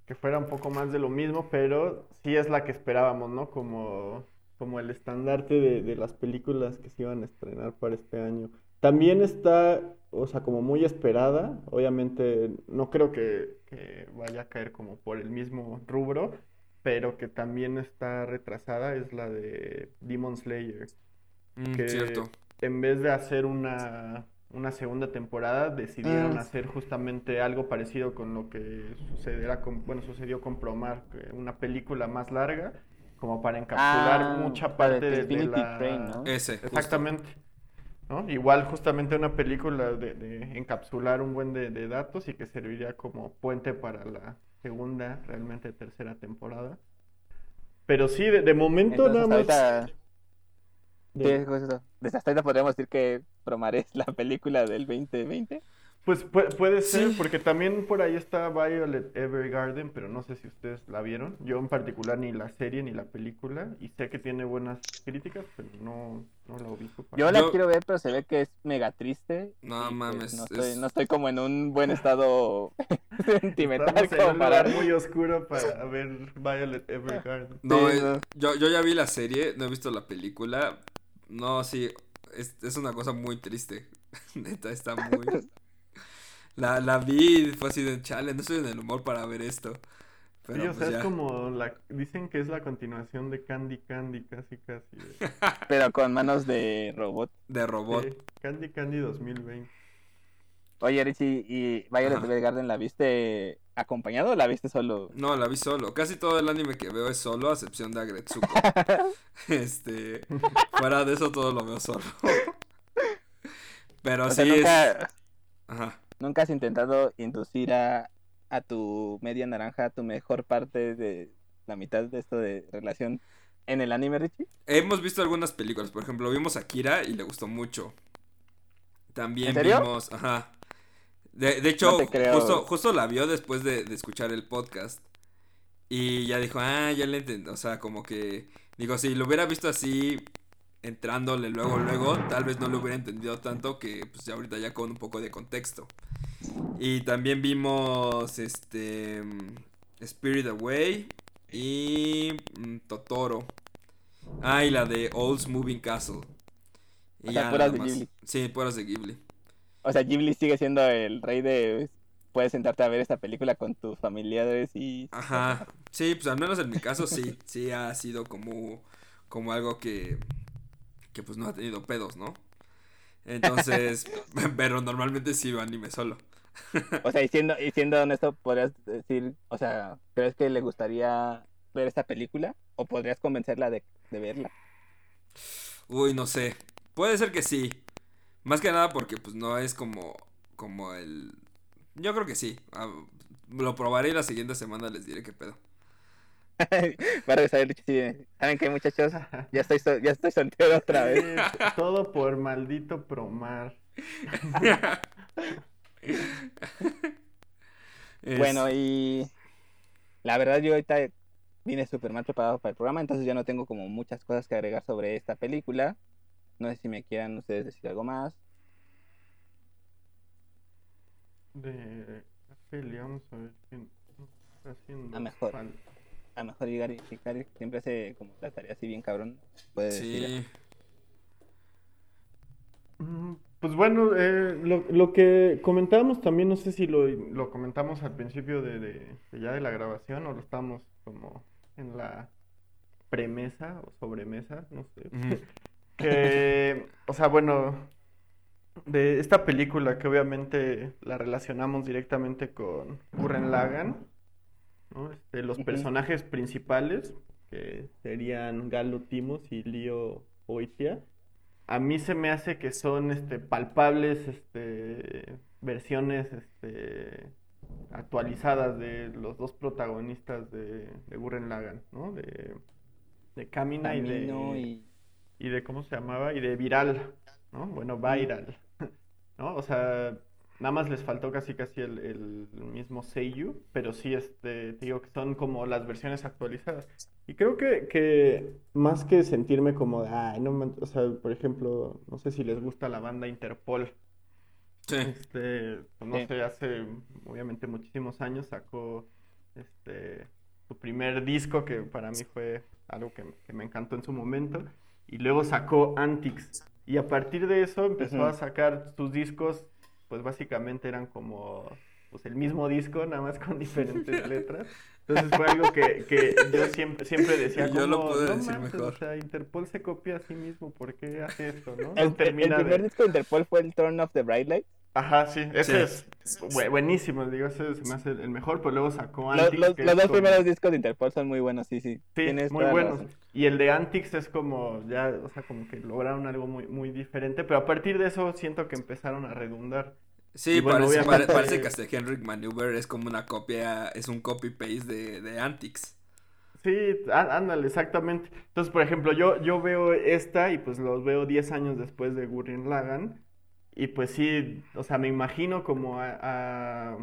que fuera un poco más de lo mismo, pero sí es la que esperábamos, ¿no? Como, como el estandarte de, de las películas que se iban a estrenar para este año. También está, o sea, como muy esperada, obviamente no creo que, que vaya a caer como por el mismo rubro, pero que también está retrasada, es la de Demon Slayer Mm, que cierto. en vez de hacer una, una segunda temporada, decidieron Mm. hacer justamente algo parecido con lo que sucederá con, bueno, sucedió con Promar, una película más larga, como para encapsular Ah, mucha parte de, de Infinity la... Train, ¿no? Ese. justo. Exactamente. ¿no? Igual justamente una película de, de encapsular un buen de, de datos y que serviría como puente para la segunda, realmente tercera temporada. Pero sí, de, de momento Entonces, nada más... ahorita, es. Desde hasta ahorita podríamos decir que Promare es la película del 2020. Pues pu- puede ser, Sí. porque también por ahí está Violet Evergarden, pero no sé si ustedes la vieron. Yo en particular ni la serie ni la película, y sé que tiene buenas críticas, pero no, no la ubico. para- Yo la Yo- quiero ver, pero se ve que es mega triste. No pues, mames, no, estoy, es- no estoy como en un buen estado sentimental Estamos en como un para... lugar muy oscuro para ver Violet Evergarden. No, Sí, eh, no. Yo, yo ya vi la serie, no he visto la película. No, sí, es, es una cosa muy triste. Neta, está muy... La, la vi y fue así de chale, no estoy en el humor para ver esto. Pero Sí, o pues sea, ya. es como la... Dicen que es la continuación de Candy Candy, casi casi. de- Pero con manos de robot. De robot. Sí, Candy Candy 2020. Oye, Richie, ¿y Violet Ajá. Evergarden la viste acompañado o la viste solo? No, la vi solo. Casi todo el anime que veo es solo, a excepción de Agretsuko. este. Fuera de eso, todo lo veo solo. Pero O sí sea, nunca, es. Ajá. Nunca has intentado inducir a, a tu media naranja, a tu mejor parte de la mitad de esto de relación en el anime, Richie? Hemos visto algunas películas. Por ejemplo, vimos Akira y le gustó mucho. También ¿En serio? vimos. Ajá. De, de hecho, No justo, justo la vio después de, de escuchar el podcast. Y ya dijo, ah, ya le entendí. O sea, como que. Digo, si lo hubiera visto así, entrándole luego, luego, tal vez no lo hubiera entendido tanto que, pues, ya ahorita ya con un poco de contexto. Y también vimos, este. Spirit Away y mm, Totoro. Ah, y la de Old's Moving Castle. Y O sea, ya puras de. Ghibli. Sí, puras de Ghibli. O sea, Ghibli sigue siendo el rey de... Puedes sentarte a ver esta película con tus familiares y... Ajá. Sí, pues al menos en mi caso sí. Sí ha sido como, como algo que, que pues no ha tenido pedos, ¿no? Entonces, pero normalmente sí veo anime solo. O sea, y siendo, y siendo honesto, podrías decir, o sea, ¿crees que le gustaría ver esta película? ¿O podrías convencerla de, de verla? Uy, no sé. Puede ser que sí. Más que nada porque pues no es como, como el... Yo creo que sí. Ah, lo probaré y la siguiente semana les diré qué pedo. Para saber, ¿saben qué, muchachos? Ya estoy, sol- ya estoy soltero otra vez. Todo por maldito Promar. Es- Bueno, y la verdad yo ahorita vine súper mal preparado para el programa, entonces ya no tengo como muchas cosas que agregar sobre esta película. No sé si me quieran ustedes decir algo más. De vamos a ver quién está haciendo. A mejor. A lo mejor llegar y Hikari siempre hace como la tarea así bien cabrón. Puede decir. Sí. Mm, Pues bueno, eh, lo, lo que comentábamos también, no sé si lo, lo comentamos al principio de, de- de ya de la grabación o lo estamos como en la premisa o sobremesa, no sé. Que, o sea, bueno, de esta película que obviamente la relacionamos directamente con Gurren Lagann, ¿no? Este, los personajes principales, que serían Galo Timos y Lío Oitia, a mí se me hace que son este, palpables este, versiones este, actualizadas de los dos protagonistas de, de Gurren ¿no? De, de Camina y de, Camino y... y de, ¿cómo se llamaba? Y de Viral, ¿no? Bueno, Viral, ¿no? O sea, nada más les faltó casi casi el, el mismo Seiyu, pero sí, este, te digo que son como las versiones actualizadas. Y creo que, que más que sentirme como de, ay, no, me-", o sea, por ejemplo, no sé si les gusta la banda Interpol. Sí. Este, pues, no Sí. sé, hace obviamente muchísimos años sacó este su primer disco que para mí fue algo que, que me encantó en su momento y luego sacó Antics y a partir de eso empezó Ujú. a sacar sus discos pues básicamente eran como pues el mismo disco nada más con diferentes letras entonces fue algo que, que yo siempre siempre decía Y yo lo como, pude "No decir manches, mejor". o sea Interpol se copia a sí mismo ¿por qué hace esto no? El, el primer de- disco de Interpol fue el Turn of the Bright Light. Ajá, sí, ese Sí. es bu- buenísimo, digo, ese se me hace el mejor, pero luego sacó Los, Antics, los- los dos como- primeros discos de Interpol son muy buenos, sí, sí. Sí, Tienes muy buenos. razón. Y el de Antics es como, ya, o sea, como que lograron algo muy, muy diferente, pero a partir de eso siento que empezaron a redundar. Sí, bueno, parece, pare- parece que hasta Henrik Maneuver es como una copia, es un copy-paste de, de Antics. Sí, á- ándale, exactamente. Entonces, por ejemplo, yo, yo veo esta y pues los veo 10 años después de Gurren Lagann. Y pues sí, o sea, me imagino como a, a-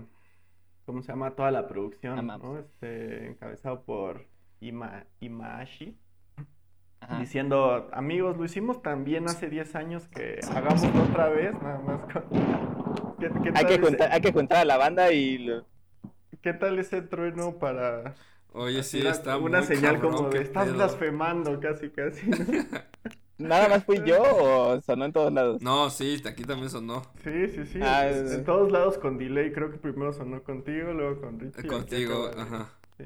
¿cómo se llama? Toda la producción. ¿no? Este, encabezado por Ima, Imaashi. Ajá. Diciendo, amigos, lo hicimos también hace 10 años que hagámoslo otra vez, nada más con... ¿Qué, qué Hay que, ese- juntar, hay que juntar a la banda y... lo- ¿Qué tal ese trueno para... Oye, sí, está una muy señal cabrón, como de estás pedo". blasfemando casi casi. ¿no? ¿Nada más fui yo o sonó en todos lados? No, sí, aquí también sonó. Sí, sí, sí. Ah, en, es- en todos lados con delay. Creo que primero sonó contigo, luego con Richie. Contigo, ajá. sí.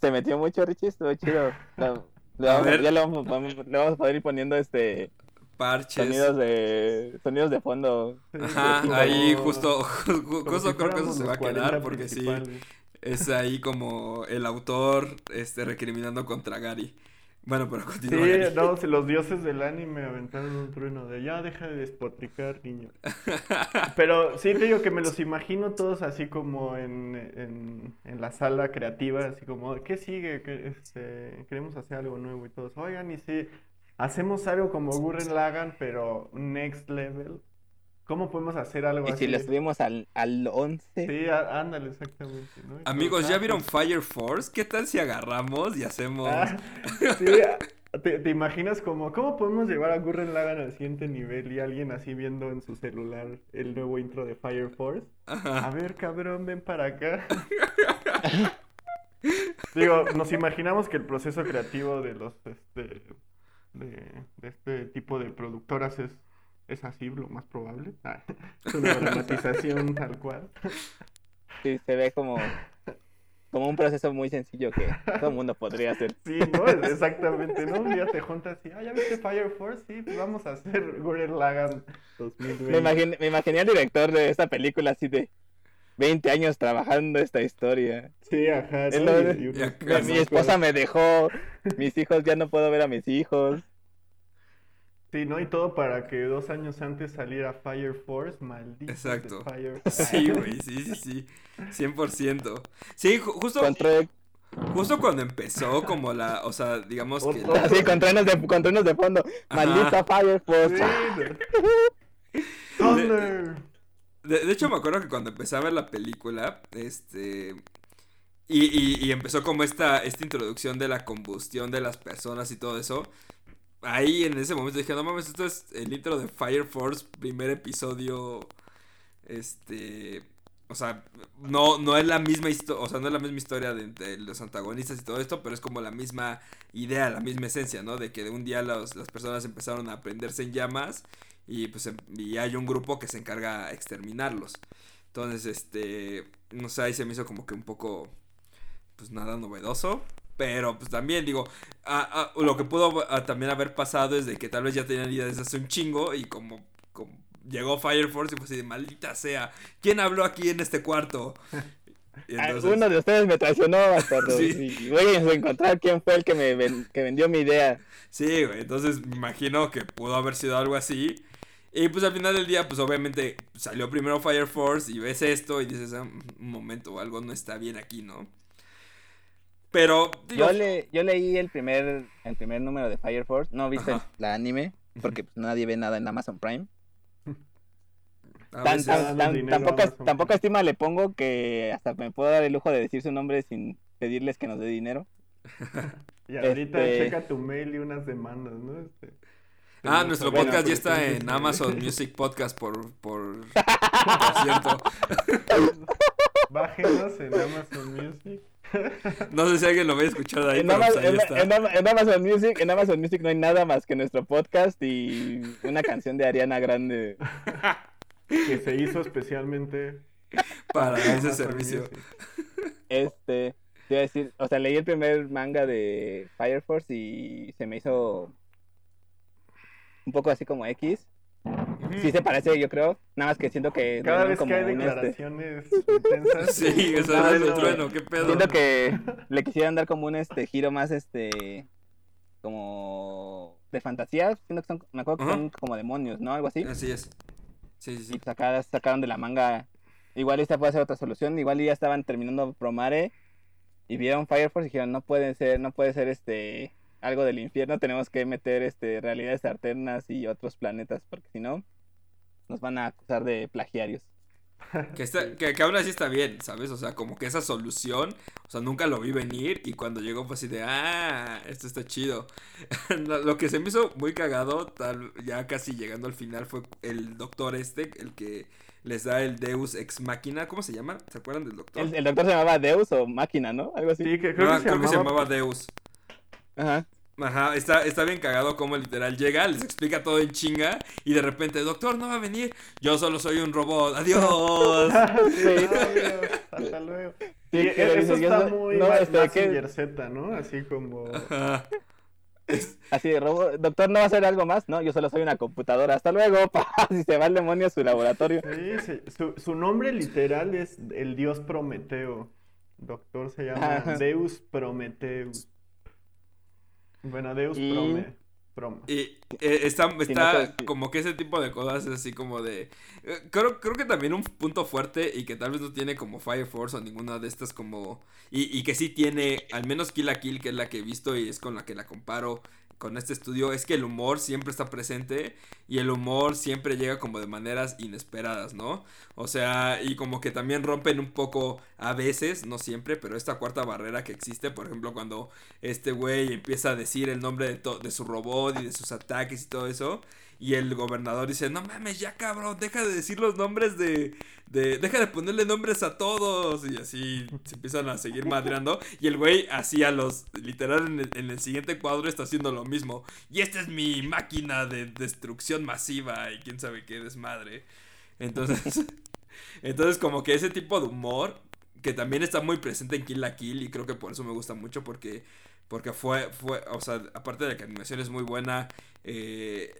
Se metió mucho Richie, estuvo chido. Lo- le A vamos a- ver. ya le vamos, vamos- le vamos a poder ir poniendo este Parches. sonidos de sonidos de fondo. Ajá, como- ahí justo, justo si creo que eso se va a 40 quedar porque sí, es ahí como el autor este recriminando contra Gary. Bueno, pero Sí, continúa. Gary. no, los dioses del anime aventaron un trueno de ya deja de despotricar, niño. Pero sí te digo que me los imagino todos así como en, en, en la sala creativa, así como, ¿qué sigue? Este, queremos hacer algo nuevo y todos, oigan, y si hacemos algo como Gurren Lagann, pero next level, ¿cómo podemos hacer algo Y así? si le subimos al, al 11, Sí, á- ándale, exactamente, ¿no? Y Amigos, ¿ya "Ah, vieron pues, Fire Force? ¿Qué tal si agarramos y hacemos... Ah, sí, te, te imaginas como, ¿cómo podemos llevar a Gurren Lagann al siguiente nivel y alguien así viendo en su celular el nuevo intro de Fire Force? A Ajá. ver, cabrón, ven para acá. Digo, nos imaginamos que el proceso creativo de los, este, de, de este tipo de productoras es, es así, lo más probable. Ah, es una dramatización tal cual. sí, se ve como, como un proceso muy sencillo que todo el mundo podría hacer. Sí, ¿no? Exactamente, ¿no? Un día te juntas y, ah, ¿ya viste Fire Force? Sí, pues vamos a hacer Gurren Lagann 2020. Me imaginé, me imaginé al director de esta película así de 20 años trabajando esta historia. Sí, ajá, Es ¿no? lo Y- de- y Mi, esposa me dejó, mis hijos ya no puedo ver a mis hijos. Sí, ¿no? Y todo para que dos años antes saliera Fire Force, maldito. Exacto. Fire Sí, güey, sí, sí, sí. 100%. Sí, ju- justo, Contra- justo cuando empezó como la, o sea, digamos que... Otro. así, con truenos de, con de fondo. Ajá. Maldita Fire Force. Sí. Thunder. De, de hecho, me acuerdo que cuando empecé a ver la película, este... Y, y- y empezó como esta, esta introducción de la combustión de las personas y todo eso. Ahí en ese momento dije, no mames, esto es el intro de Fire Force, primer episodio. Este. O sea, no, no es la misma historia. O sea, no es la misma historia de, los antagonistas y todo esto, pero es como la misma idea, la misma esencia, ¿no? De que de un día los- las personas empezaron a prenderse en llamas y pues em- y hay un grupo que se encarga a exterminarlos. Entonces, este, no sé, ahí se me hizo como que un poco, pues nada novedoso. Pero pues también digo, a- a- lo que pudo a- también haber pasado es de que tal vez ya tenían ideas hace un chingo y como, como llegó Fire Force y pues así de maldita sea, ¿quién habló aquí en este cuarto? Ah, entonces- Uno de ustedes me traicionó, bastardo. Sí. Y voy a encontrar quién fue el que me ven- que vendió mi idea. Sí, güey, entonces me imagino que pudo haber sido algo así. Y pues al final del día, pues obviamente salió primero Fire Force y ves esto y dices, "Ah, un momento, algo no está bien aquí, ¿no? Pero, digo, Yo, le, yo leí el primer, el primer número de Fire Force. No viste Ajá. la anime, porque pues, nadie ve nada en Amazon Prime. Tan- tan- tampoco, Amazon tampoco Prime. estima le pongo que hasta me puedo dar el lujo de decir su nombre sin pedirles que nos dé dinero. Y ahorita Este- checa tu mail y unas demandas, ¿no? Este, Ah, nuestro podcast ya está en Amazon Music Podcast por, por, por cierto. Bájenos en Amazon Music. No sé si alguien lo va a escuchar de ahí, En, pero pues ahí en- está. en Ama- en Amazon Music, en Amazon Music no hay nada más que nuestro podcast y una canción de Ariana Grande. que se hizo especialmente Para ese servicio. Este, te iba a decir, o sea, leí el primer manga de Fire Force y se me hizo un poco así como X. Sí se parece, yo creo. Nada más que siento que Cada vez como que hay este, declaraciones intensas. Sí, eso Ah, es el no. trueno, qué pedo. Siento que le quisieran dar como un este giro más este como de fantasía, siento que son, me acuerdo que Ajá. son como demonios, ¿no? Algo así. Así es. Sí, sí, Y sí. acá sacaron de la manga. Igual esta puede ser otra solución. Igual ya estaban terminando Promare y vieron Fire Force y dijeron no puede ser, no puede ser este algo del infierno, tenemos que meter este realidades alternas y otros planetas, porque si no, nos van a acusar de plagiarios. Que, está, que, que aún así está bien, ¿sabes? O sea, como que esa solución, o sea, nunca lo vi venir y cuando llegó fue así de, ah, esto está chido. lo, que se me hizo muy cagado, tal, ya casi llegando al final, fue el doctor este, el que les da el Deus Ex Machina, ¿cómo se llama? ¿Se acuerdan del doctor? El, el doctor se llamaba Deus o Máquina, ¿no? Algo así. Sí, que creo, No, que, se creo que se llamaba Deus. Ajá. Ajá, está, está bien cagado como literal llega, les explica todo en chinga y de repente, doctor, no va a venir, yo solo soy un robot, adiós. Sí, adiós, hasta luego. Sí, Sí, que eso dice, está yo- muy no, este, Z, ¿no? Así como... Ajá. Así de robo, doctor, ¿no va a hacer algo más? No, yo solo soy una computadora. Hasta luego, pa. Si se va al demonio a su laboratorio. Sí, sí, Su, su nombre literal es el dios Prometeo. Doctor se llama Ajá. Deus Prometheus. Bueno, Deus Y- Prome. Prom- Y eh, está, está como que ese tipo de cosas es así como de... eh, creo, creo que también un punto fuerte y que tal vez no tiene como Fire Force o ninguna de estas como... Y, y que sí tiene, al menos Kill la Kill, que es la que he visto y es con la que la comparo con este estudio, es que el humor siempre está presente y el humor siempre llega como de maneras inesperadas, ¿no? O sea, y como que también rompen un poco a veces, no siempre, pero esta cuarta barrera que existe, por ejemplo, cuando este güey empieza a decir el nombre de, de su robot y de sus ataques y todo eso. Y el gobernador dice, no mames, ya cabrón, deja de decir los nombres de, de... Deja de ponerle nombres a todos. Y así se empiezan a seguir madreando. Y el güey así a los... Literal en el, en el siguiente cuadro está haciendo lo mismo. Y esta es mi máquina de destrucción masiva y quién sabe qué desmadre. Entonces... entonces como que ese tipo de humor que también está muy presente en Kill la Kill y creo que por eso me gusta mucho porque porque fue fue o sea aparte de que la animación es muy buena eh,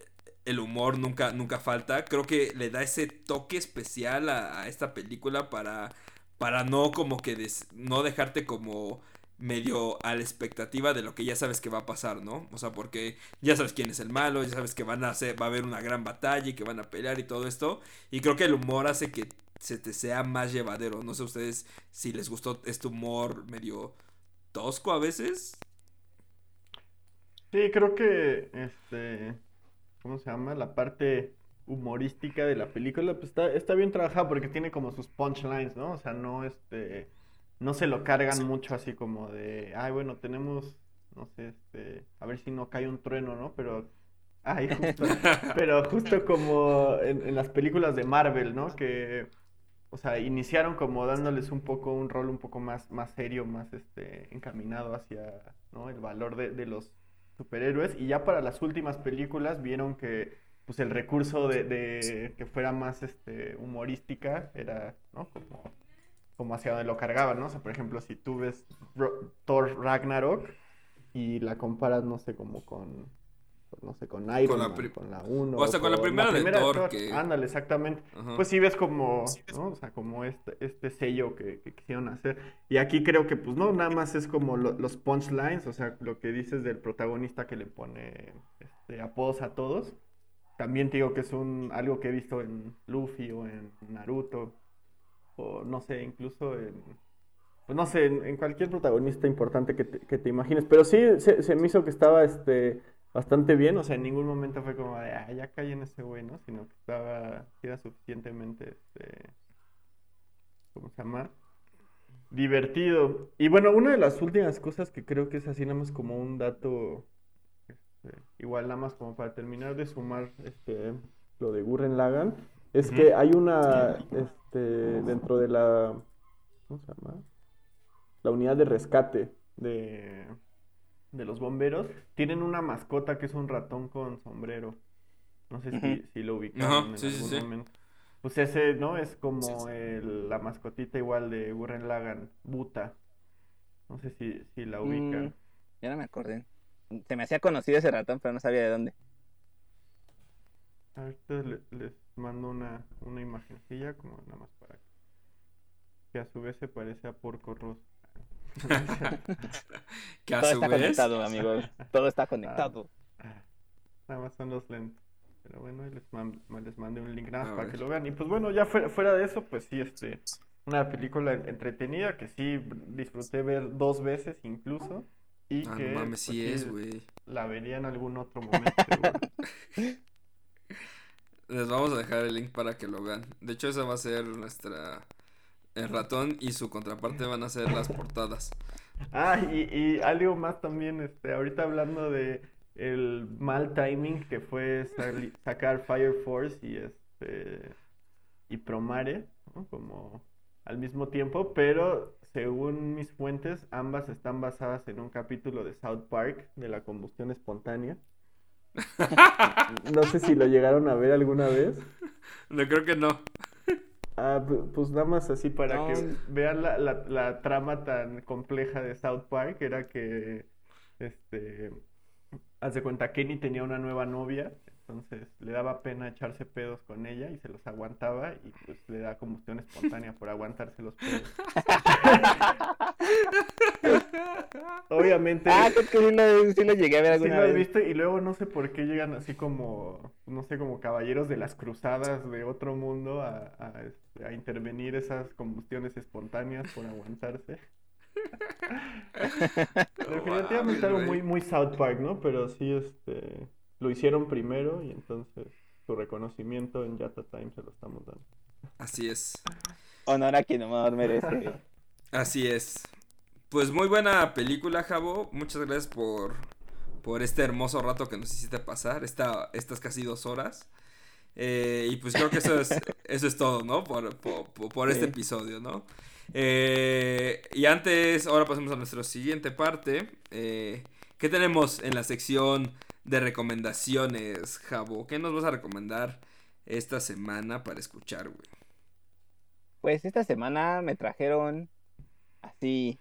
el humor nunca nunca falta creo que le da ese toque especial a, a esta película para para no como que des- no dejarte como medio a la expectativa de lo que ya sabes que va a pasar, ¿no? O sea, porque ya sabes quién es el malo, ya sabes que van a hacer, va a haber una gran batalla y que van a pelear y todo esto. Y creo que el humor hace que se te sea más llevadero. No sé ustedes si les gustó este humor medio tosco a veces. Sí, creo que este, ¿cómo se llama? La parte humorística de la película, pues está, está bien trabajada porque tiene como sus punchlines, ¿no? O sea, no este, no se lo cargan Sí. mucho así como de, ay, bueno, tenemos, no sé, este, a ver si no cae un trueno, ¿no? Pero, ay, justo, pero justo como en, en las películas de Marvel, ¿no? Que, o sea, iniciaron como dándoles un poco, un rol un poco más, más serio, más este, encaminado hacia, ¿no? El valor de, de los superhéroes. Y ya para las últimas películas vieron que, pues, el recurso de, que fuera más, este, humorística era, ¿no? Como, como hacia donde lo cargaban, ¿no? O sea, por ejemplo, si tú ves Thor Ragnarok y la comparas, no sé, como con no sé, con Iron Con la Man, con la 1. o hasta con la primera de Thor, que- Ándale, exactamente. Ajá. Pues sí ves como, ¿no? O sea, como este, este sello que, que quisieron hacer. Y aquí creo que, pues, no, nada más es como lo- los punchlines, o sea, lo que dices del protagonista que le pone este, apodos a todos. También te digo que es un, algo que he visto en Luffy o en Naruto, o no sé, incluso en, pues no sé, en, en cualquier protagonista importante que te, que te imagines. Pero sí, se, se me hizo que estaba este, bastante bien, o sea, en ningún momento fue como de, ah, ya caí en ese güey, ¿no? Sino que estaba, era suficientemente, este, ¿cómo se llama? Divertido. Y bueno, una de las últimas cosas que creo que es así nada más como un dato, este, igual nada más como para terminar de sumar este, lo de Gurren Lagann, es que hay una, este, dentro de la, ¿cómo se llama? La unidad de rescate de, de los bomberos, tienen una mascota que es un ratón con sombrero. No sé si, si lo ubicaron en sí, algún sí. momento. Pues ese, ¿no? Es como el- la mascotita igual de Gurren Lagann, Buta. No sé si, si la ubican. Mm, ya no me acordé. Se me hacía conocido ese ratón, pero no sabía de dónde. Ahorita le- les mando una, una imagencilla como nada más para que, que a su vez se parece a Porco Rosso. que a Todo su está vez. conectado, amigos. Todo está conectado. Nada más son los lentes. Pero bueno, les, man- les mandé un link nada para ver. que lo vean. Y pues bueno, ya fuera, fuera de eso, pues sí, este, una película entretenida que sí disfruté ver dos veces incluso. Y Ah, que no mames, pues, sí es, güey. la vería en algún otro momento. Les vamos a dejar el link para que lo vean. De hecho, esa va a ser nuestra. El ratón y su contraparte van a ser las portadas. Ah, y, y algo más también, este, ahorita hablando de el mal timing que fue sacar Fire Force y este y Promare, ¿no? Como al mismo tiempo, pero según mis fuentes, ambas están basadas en un capítulo de South Park de la combustión espontánea. No sé si lo llegaron a ver alguna vez. No creo que no. Ah, pu- pues nada más así para No. que vean la, la, la trama tan compleja de South Park, era que, este, haz de cuenta, Kenny tenía una nueva novia, entonces le daba pena echarse pedos con ella y se los aguantaba y pues le da combustión espontánea por aguantarse los pedos. Obviamente, Ah, creo que sí lo, sí lo llegué a ver sí lo has vez. visto y luego no sé por qué llegan así como, no sé, como caballeros de las cruzadas de otro mundo a, a, a intervenir esas combustiones espontáneas por aguantarse. Definitivamente algo güey. muy, muy South Park, ¿no? Pero sí, este, lo hicieron primero y entonces su reconocimiento en Yata Time se lo estamos dando. Así es. Honor a quien honor merece. Así es. Pues muy buena película, Jabo. Muchas gracias por, por este hermoso rato que nos hiciste pasar. Esta, estas casi dos horas. Eh, y pues creo que eso es, eso es todo, ¿no? Por, por, por- este Sí. episodio, ¿no? Eh, y antes, ahora pasemos a nuestra siguiente parte. Eh, ¿Qué tenemos en la sección de recomendaciones, Jabo? ¿Qué nos vas a recomendar esta semana para escuchar, güey? Pues esta semana me trajeron así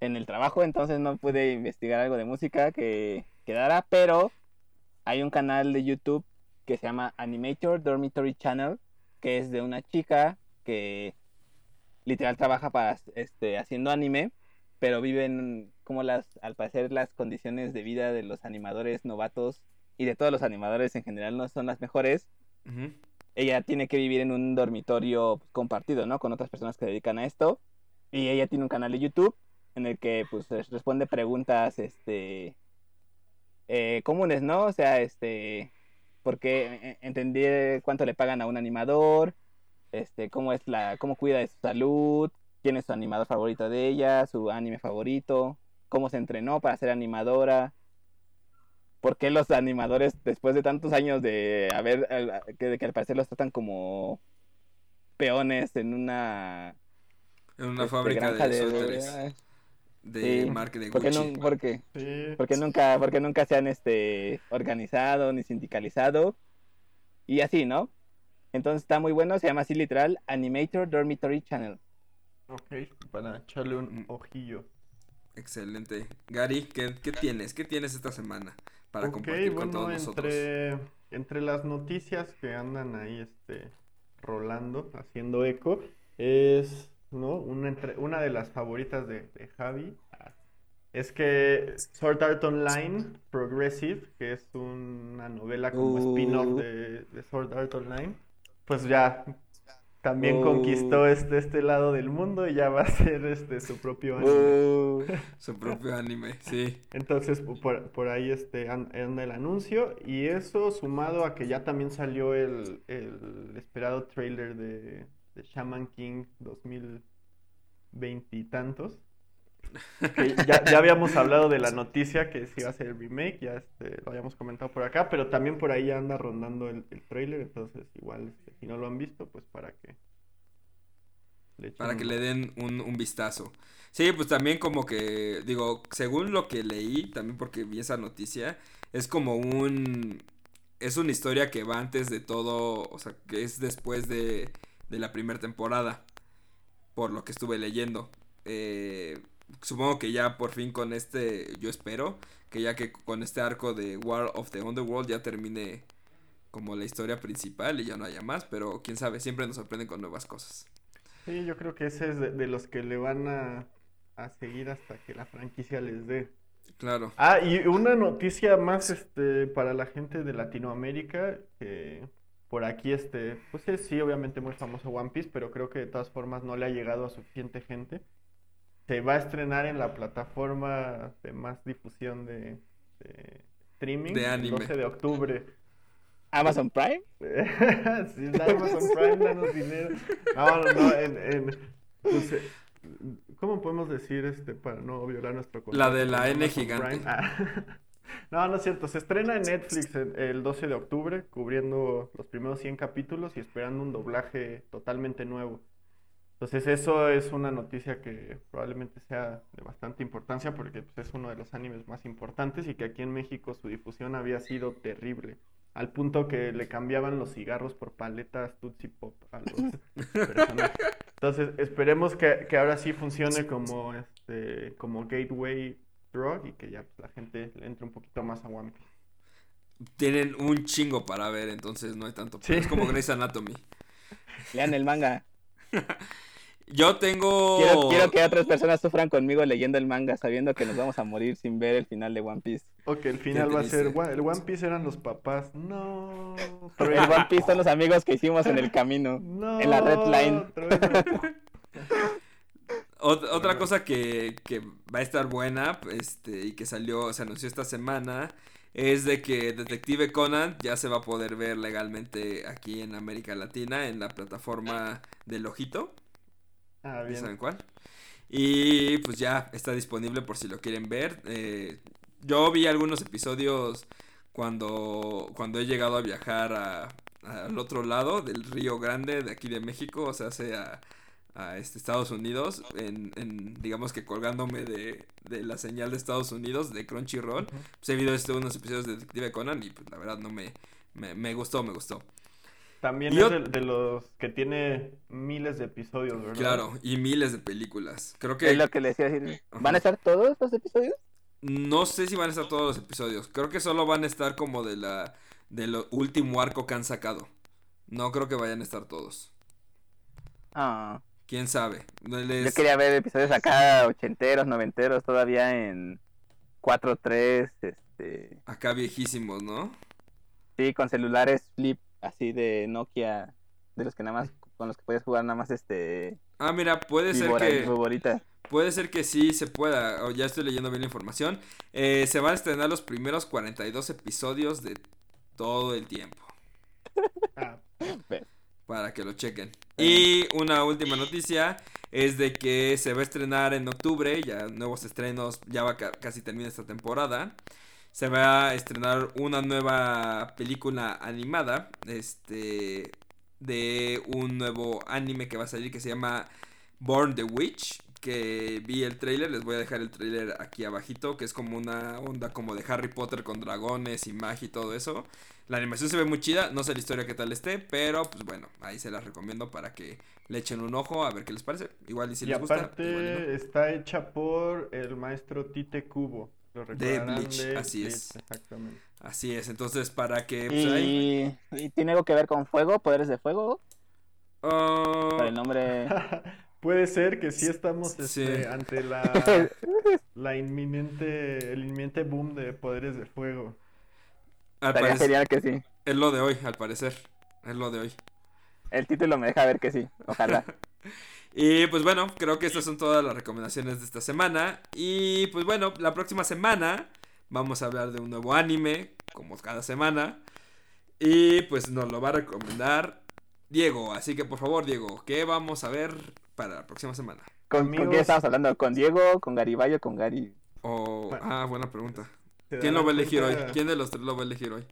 en el trabajo, entonces no pude investigar algo de música que quedara, pero hay un canal de YouTube que se llama Animator Dormitory Channel, que es de una chica que literal trabaja para este haciendo anime, pero viven como las al parecer las condiciones de vida de los animadores novatos y de todos los animadores en general no son las mejores Ujú. ella tiene que vivir en un dormitorio compartido, ¿no? Con otras personas que se dedican a esto. Y ella tiene un canal de YouTube en el que pues res- responde preguntas este eh, comunes, ¿no? O sea, este por qué eh, entender cuánto le pagan a un animador, este cómo es la cómo cuida de su salud, quién es su animador favorito de ella, su anime favorito, cómo se entrenó para ser animadora. ¿Por qué los animadores, después de tantos años de haber, que, que al parecer los tratan como peones en una En una este, fábrica granja de, de-. De sí, marca de ¿Por qué, Gucci. no, por qué? Sí. ¿Por qué nunca, por qué nunca se han este, organizado ni sindicalizado? Y así, ¿no? Entonces está muy bueno, se llama así literal Animator Dormitory Channel. Ok, para echarle un ojillo. Excelente. Gary, ¿qué, qué tienes? ¿Qué tienes esta semana para compartir con todos nosotros? entre, entre las noticias que andan ahí este, rolando, haciendo eco, es ¿no? una, entre- una de las favoritas de, de Javi. Es que Sword Art Online Progressive, que es una novela como Uh. spin-off de, de Sword Art Online, pues ya también Uh. conquistó este, este lado del mundo y ya va a ser este, su propio anime. Uh, Su propio anime, sí. Entonces, po- por, por ahí este, an- anda el anuncio. Y eso sumado a que ya también salió el, el esperado trailer de, de Shaman King 2020 y tantos. Que ya, ya habíamos hablado de la noticia que se iba a hacer el remake, ya este, lo habíamos comentado por acá, pero también por ahí anda rondando el, el trailer, entonces igual este, si no lo han visto, pues para que le echen Para que le den un, un vistazo. Sí, pues también como que, digo, según lo que leí, también porque vi esa noticia, es como un... Es una historia que va antes de todo, o sea, que es después de, de la primera temporada, por lo que estuve leyendo. Eh, supongo que ya por fin con este, yo espero, que ya que con este arco de War of the Underworld ya termine como la historia principal y ya no haya más, pero quién sabe, siempre nos sorprenden con nuevas cosas. Sí, yo creo que ese es de, de los que le van a, a seguir hasta que la franquicia les dé. Claro. Ah, y una noticia más este, para la gente de Latinoamérica, que por aquí, este, pues es, sí, obviamente muy famoso One Piece, pero creo que de todas formas no le ha llegado a suficiente gente. Se va a estrenar en la plataforma de más difusión de, de streaming De el anime. 12 de octubre. Amazon Prime. Sí, da Amazon Prime, danos dinero. No, no, no, en, en, pues, eh, ¿cómo podemos decir este para no violar nuestro La de contrato la N Amazon gigante. Prime? Ah. No, no es cierto, se estrena en Netflix el, el 12 de octubre, cubriendo los primeros 100 capítulos y esperando un doblaje totalmente nuevo. Entonces eso es una noticia que probablemente sea de bastante importancia porque pues, es uno de los animes más importantes y que aquí en México su difusión había sido terrible, al punto que le cambiaban los cigarros por paletas Tootsie Pop a los personajes. Entonces esperemos que, que ahora sí funcione como este como gateway y que ya pues, la gente le entre un poquito más a One Piece. Tienen un chingo para ver, entonces no hay tanto. Sí. Es como Grey's Anatomy. Lean el manga. Yo tengo. Quiero, quiero que otras personas sufran conmigo leyendo el manga sabiendo que nos vamos a morir sin ver el final de One Piece. O que el final va a ser, triste. "Gua- el One Piece eran los papás. No, El One Piece son los amigos que hicimos en el camino. no, en la red line. otra cosa que, que va a estar buena, este, y que salió, se anunció esta semana, es de que Detective Conan ya se va a poder ver legalmente aquí en América Latina, en la plataforma del Ojito. Ah, ¿Ya bien. saben cuál? Y pues ya está disponible por si lo quieren ver. Eh, yo vi algunos episodios cuando, cuando he llegado a viajar a- al otro lado del Río Grande de aquí de México, o sea, sea a este, Estados Unidos, en, en, digamos que colgándome de, de la señal de Estados Unidos, de Crunchyroll. Pues he visto este, unos episodios de Detective Conan y pues la verdad no me, me, me gustó, me gustó. También Y es de, de los que tiene miles de episodios, ¿verdad? Claro, y miles de películas. Creo que... Es lo que les decía decir. Ajá. ¿Van a estar todos los episodios? No sé si van a estar todos los episodios. Creo que solo van a estar como de la del último arco que han sacado. No creo que vayan a estar todos. Ah, Quién sabe. Les- yo quería ver episodios acá ochenteros, noventeros, todavía en 4.3, este, Acá viejísimos, ¿no? sí, con celulares flip, así de Nokia, de los que nada más, con los que puedes jugar nada más este, Ah, mira, puede ser que viborita. puede ser que sí se pueda. o ya estoy leyendo bien la información. Eh, se van a estrenar los primeros 42 episodios de todo el tiempo. Para que lo chequen. Y una última noticia es de que se va a estrenar en octubre, ya nuevos estrenos, ya va ca- casi termina esta temporada. Se va a estrenar una nueva película animada, este, de un nuevo anime que va a salir que se llama Born the Witch, que vi el trailer, les voy a dejar el trailer aquí abajito, que es como una onda como de Harry Potter con dragones y magia y todo eso. La animación se ve muy chida, no sé la historia qué tal esté, pero pues bueno, ahí se las recomiendo para que le echen un ojo a ver qué les parece. Igual y si y les gusta. igual y no. está hecha por el maestro Tite Cubo. Lo De Bleach, así es. Exactamente. Así es, entonces para que pues, ahí, Y, tiene algo que ver con fuego, poderes de fuego. ah, Por el nombre. Puede ser que sí estamos Sí. este, ante la, la inminente, el inminente boom de poderes de fuego. Al Estaría genial que sí. es lo de hoy, al parecer. Es lo de hoy. El título me deja ver que sí. Ojalá. Y pues bueno, creo que estas son todas las recomendaciones de esta semana. Y pues bueno, la próxima semana vamos a hablar de un nuevo anime, como cada semana. Y pues nos lo va a recomendar Diego. Así que por favor, Diego, ¿qué vamos a ver para la próxima semana? ¿Con, ¿con estamos hablando? ¿Con Diego? ¿Con Gariballo? ¿Con Gary? Bueno. Ah, buena pregunta. ¿Se ¿Quién lo va a elegir hoy? ¿Quién de los tres lo va a elegir hoy?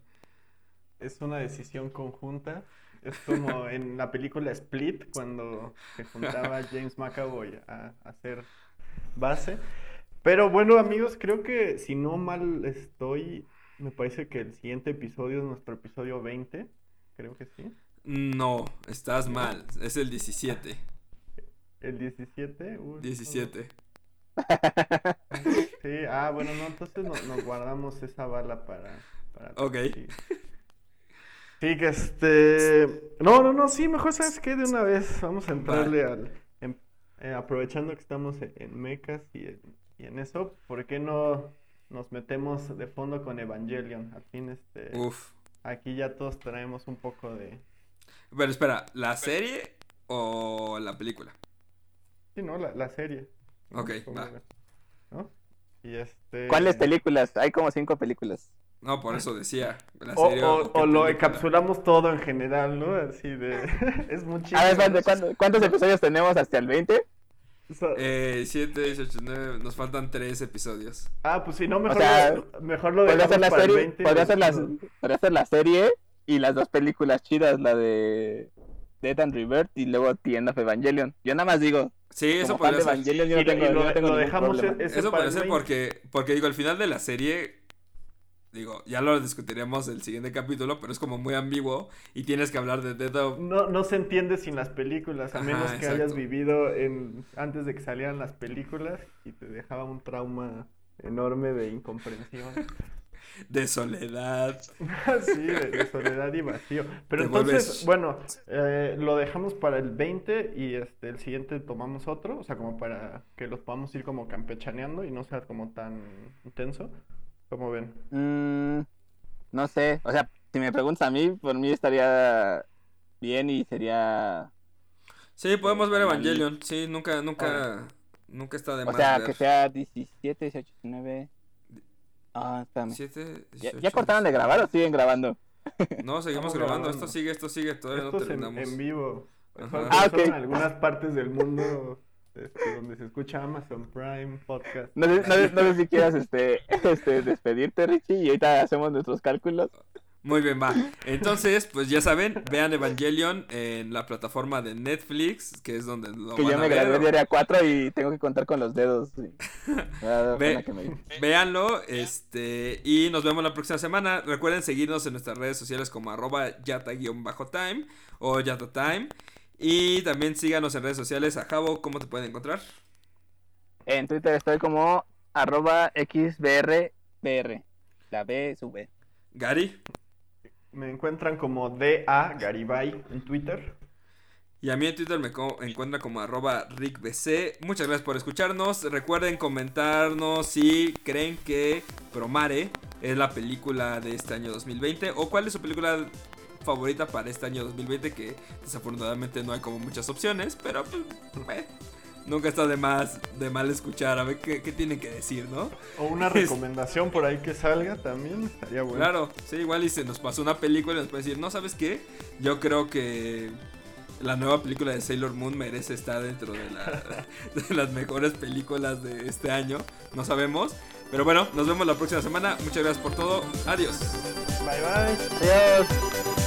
Es una decisión conjunta. Es como en la película Split, cuando se juntaba James McAvoy a, a hacer base. Pero bueno, amigos, creo que si no mal estoy, me parece que el siguiente episodio es nuestro episodio 20. Creo que sí. No, estás mal. Es el 17. El 17. uy, no, 17. Sí, ah, bueno, no, entonces no- nos guardamos esa bala para, para Ok. Sí. Sí, que este... No, no, no, sí, mejor sabes qué, de una vez vamos a entrarle al... em- eh, aprovechando que estamos en, en mechas y en, y en eso, ¿por qué no nos metemos de fondo con Evangelion? Al fin, este... Uf. Aquí ya todos traemos un poco de... Pero espera, ¿la serie o la película? Sí, ¿no? La, la serie. Ok, va. ¿no? Y este... ¿Cuáles películas? Hay como cinco películas. No, por eso decía. La O, serie o- qué o lo encapsulamos todo en general, ¿no? Así de... es muchísimo. A ver, ¿cuántos, cuántos episodios tenemos hasta el 20? O sea, Eh, 7, 18, 9. Nos faltan 3 episodios. Ah, pues si no, mejor, sea, lo, mejor lo Podría dejamos la para el serie, 20 y podría lo ser, la, decimos. podría ser la serie y las dos películas chidas, la de Death and Rebirth y luego The End of Evangelion. Yo nada más digo, Sí, eso podría ser. Evangelion, yo no lo- tengo, y lo- yo no tengo lo ningún dejamos problema. ese Eso puede ser 20. porque, porque digo, al final de la serie, digo, ya lo discutiremos el siguiente capítulo, pero es como muy ambiguo y tienes que hablar de Dead of... No, no se entiende sin las películas, a Ajá, menos que exacto. hayas vivido en antes de que salieran las películas y te dejaba un trauma enorme de incomprensión. de soledad. sí, de, de soledad y vacío. Pero Te entonces, vuelves- bueno, eh, lo dejamos para el 20 y este el siguiente tomamos otro, o sea, como para que los podamos ir como campechaneando y no sea como tan intenso. Como ven? Mm, no sé, o sea, si me preguntas a mí, por mí estaría bien y sería, Sí, podemos ver Mal. Evangelion. Sí, nunca, nunca, nunca está de o más sea, ver. que sea 17, 18, 19. Ah, espérame. 7, ¿Ya, ya cortaron de grabar o siguen grabando? No, seguimos grabando. grabando. Esto sigue, esto sigue. Todavía Esto no en, terminamos. en vivo. Ajá. Ah, solo ok. en algunas partes del mundo este, donde se escucha Amazon Prime, podcast. No sé, no sé- no sé si quieras este, este, despedirte, Richie, y ahorita hacemos nuestros cálculos. Muy bien, va. Entonces, pues ya saben, vean Evangelion en la plataforma de Netflix, que es donde lo Que van yo a me ver. gradué de área 4 y tengo que contar con los dedos. sí. Me da Ve- pena que me- Véanlo, este, y nos vemos la próxima semana. Recuerden seguirnos en nuestras redes sociales como arroba yata-time o yatatime. Y también síganos en redes sociales. A Javo, ¿cómo te pueden encontrar? En Twitter estoy como arroba xbrbr. La B sube. Gary. Me encuentran como DA Garibay en Twitter. Y a mí en Twitter me co- encuentra como arroba rickbc. Muchas gracias por escucharnos. Recuerden comentarnos si creen que Promare es la película de este año 2020 o cuál es su película favorita para este año 2020 que desafortunadamente no hay como muchas opciones, pero pues, eh, nunca está de más de mal escuchar a ver qué, qué tienen que decir, ¿no? O una recomendación por ahí que salga también estaría bueno. Claro, sí, igual y se nos pasó una película y nos puede decir, no, ¿sabes qué? Yo creo que la nueva película de Sailor Moon merece estar dentro de, la- de las mejores películas de este año. No sabemos. Pero bueno, nos vemos la próxima semana. Muchas gracias por todo. Adiós. Bye bye. Adiós.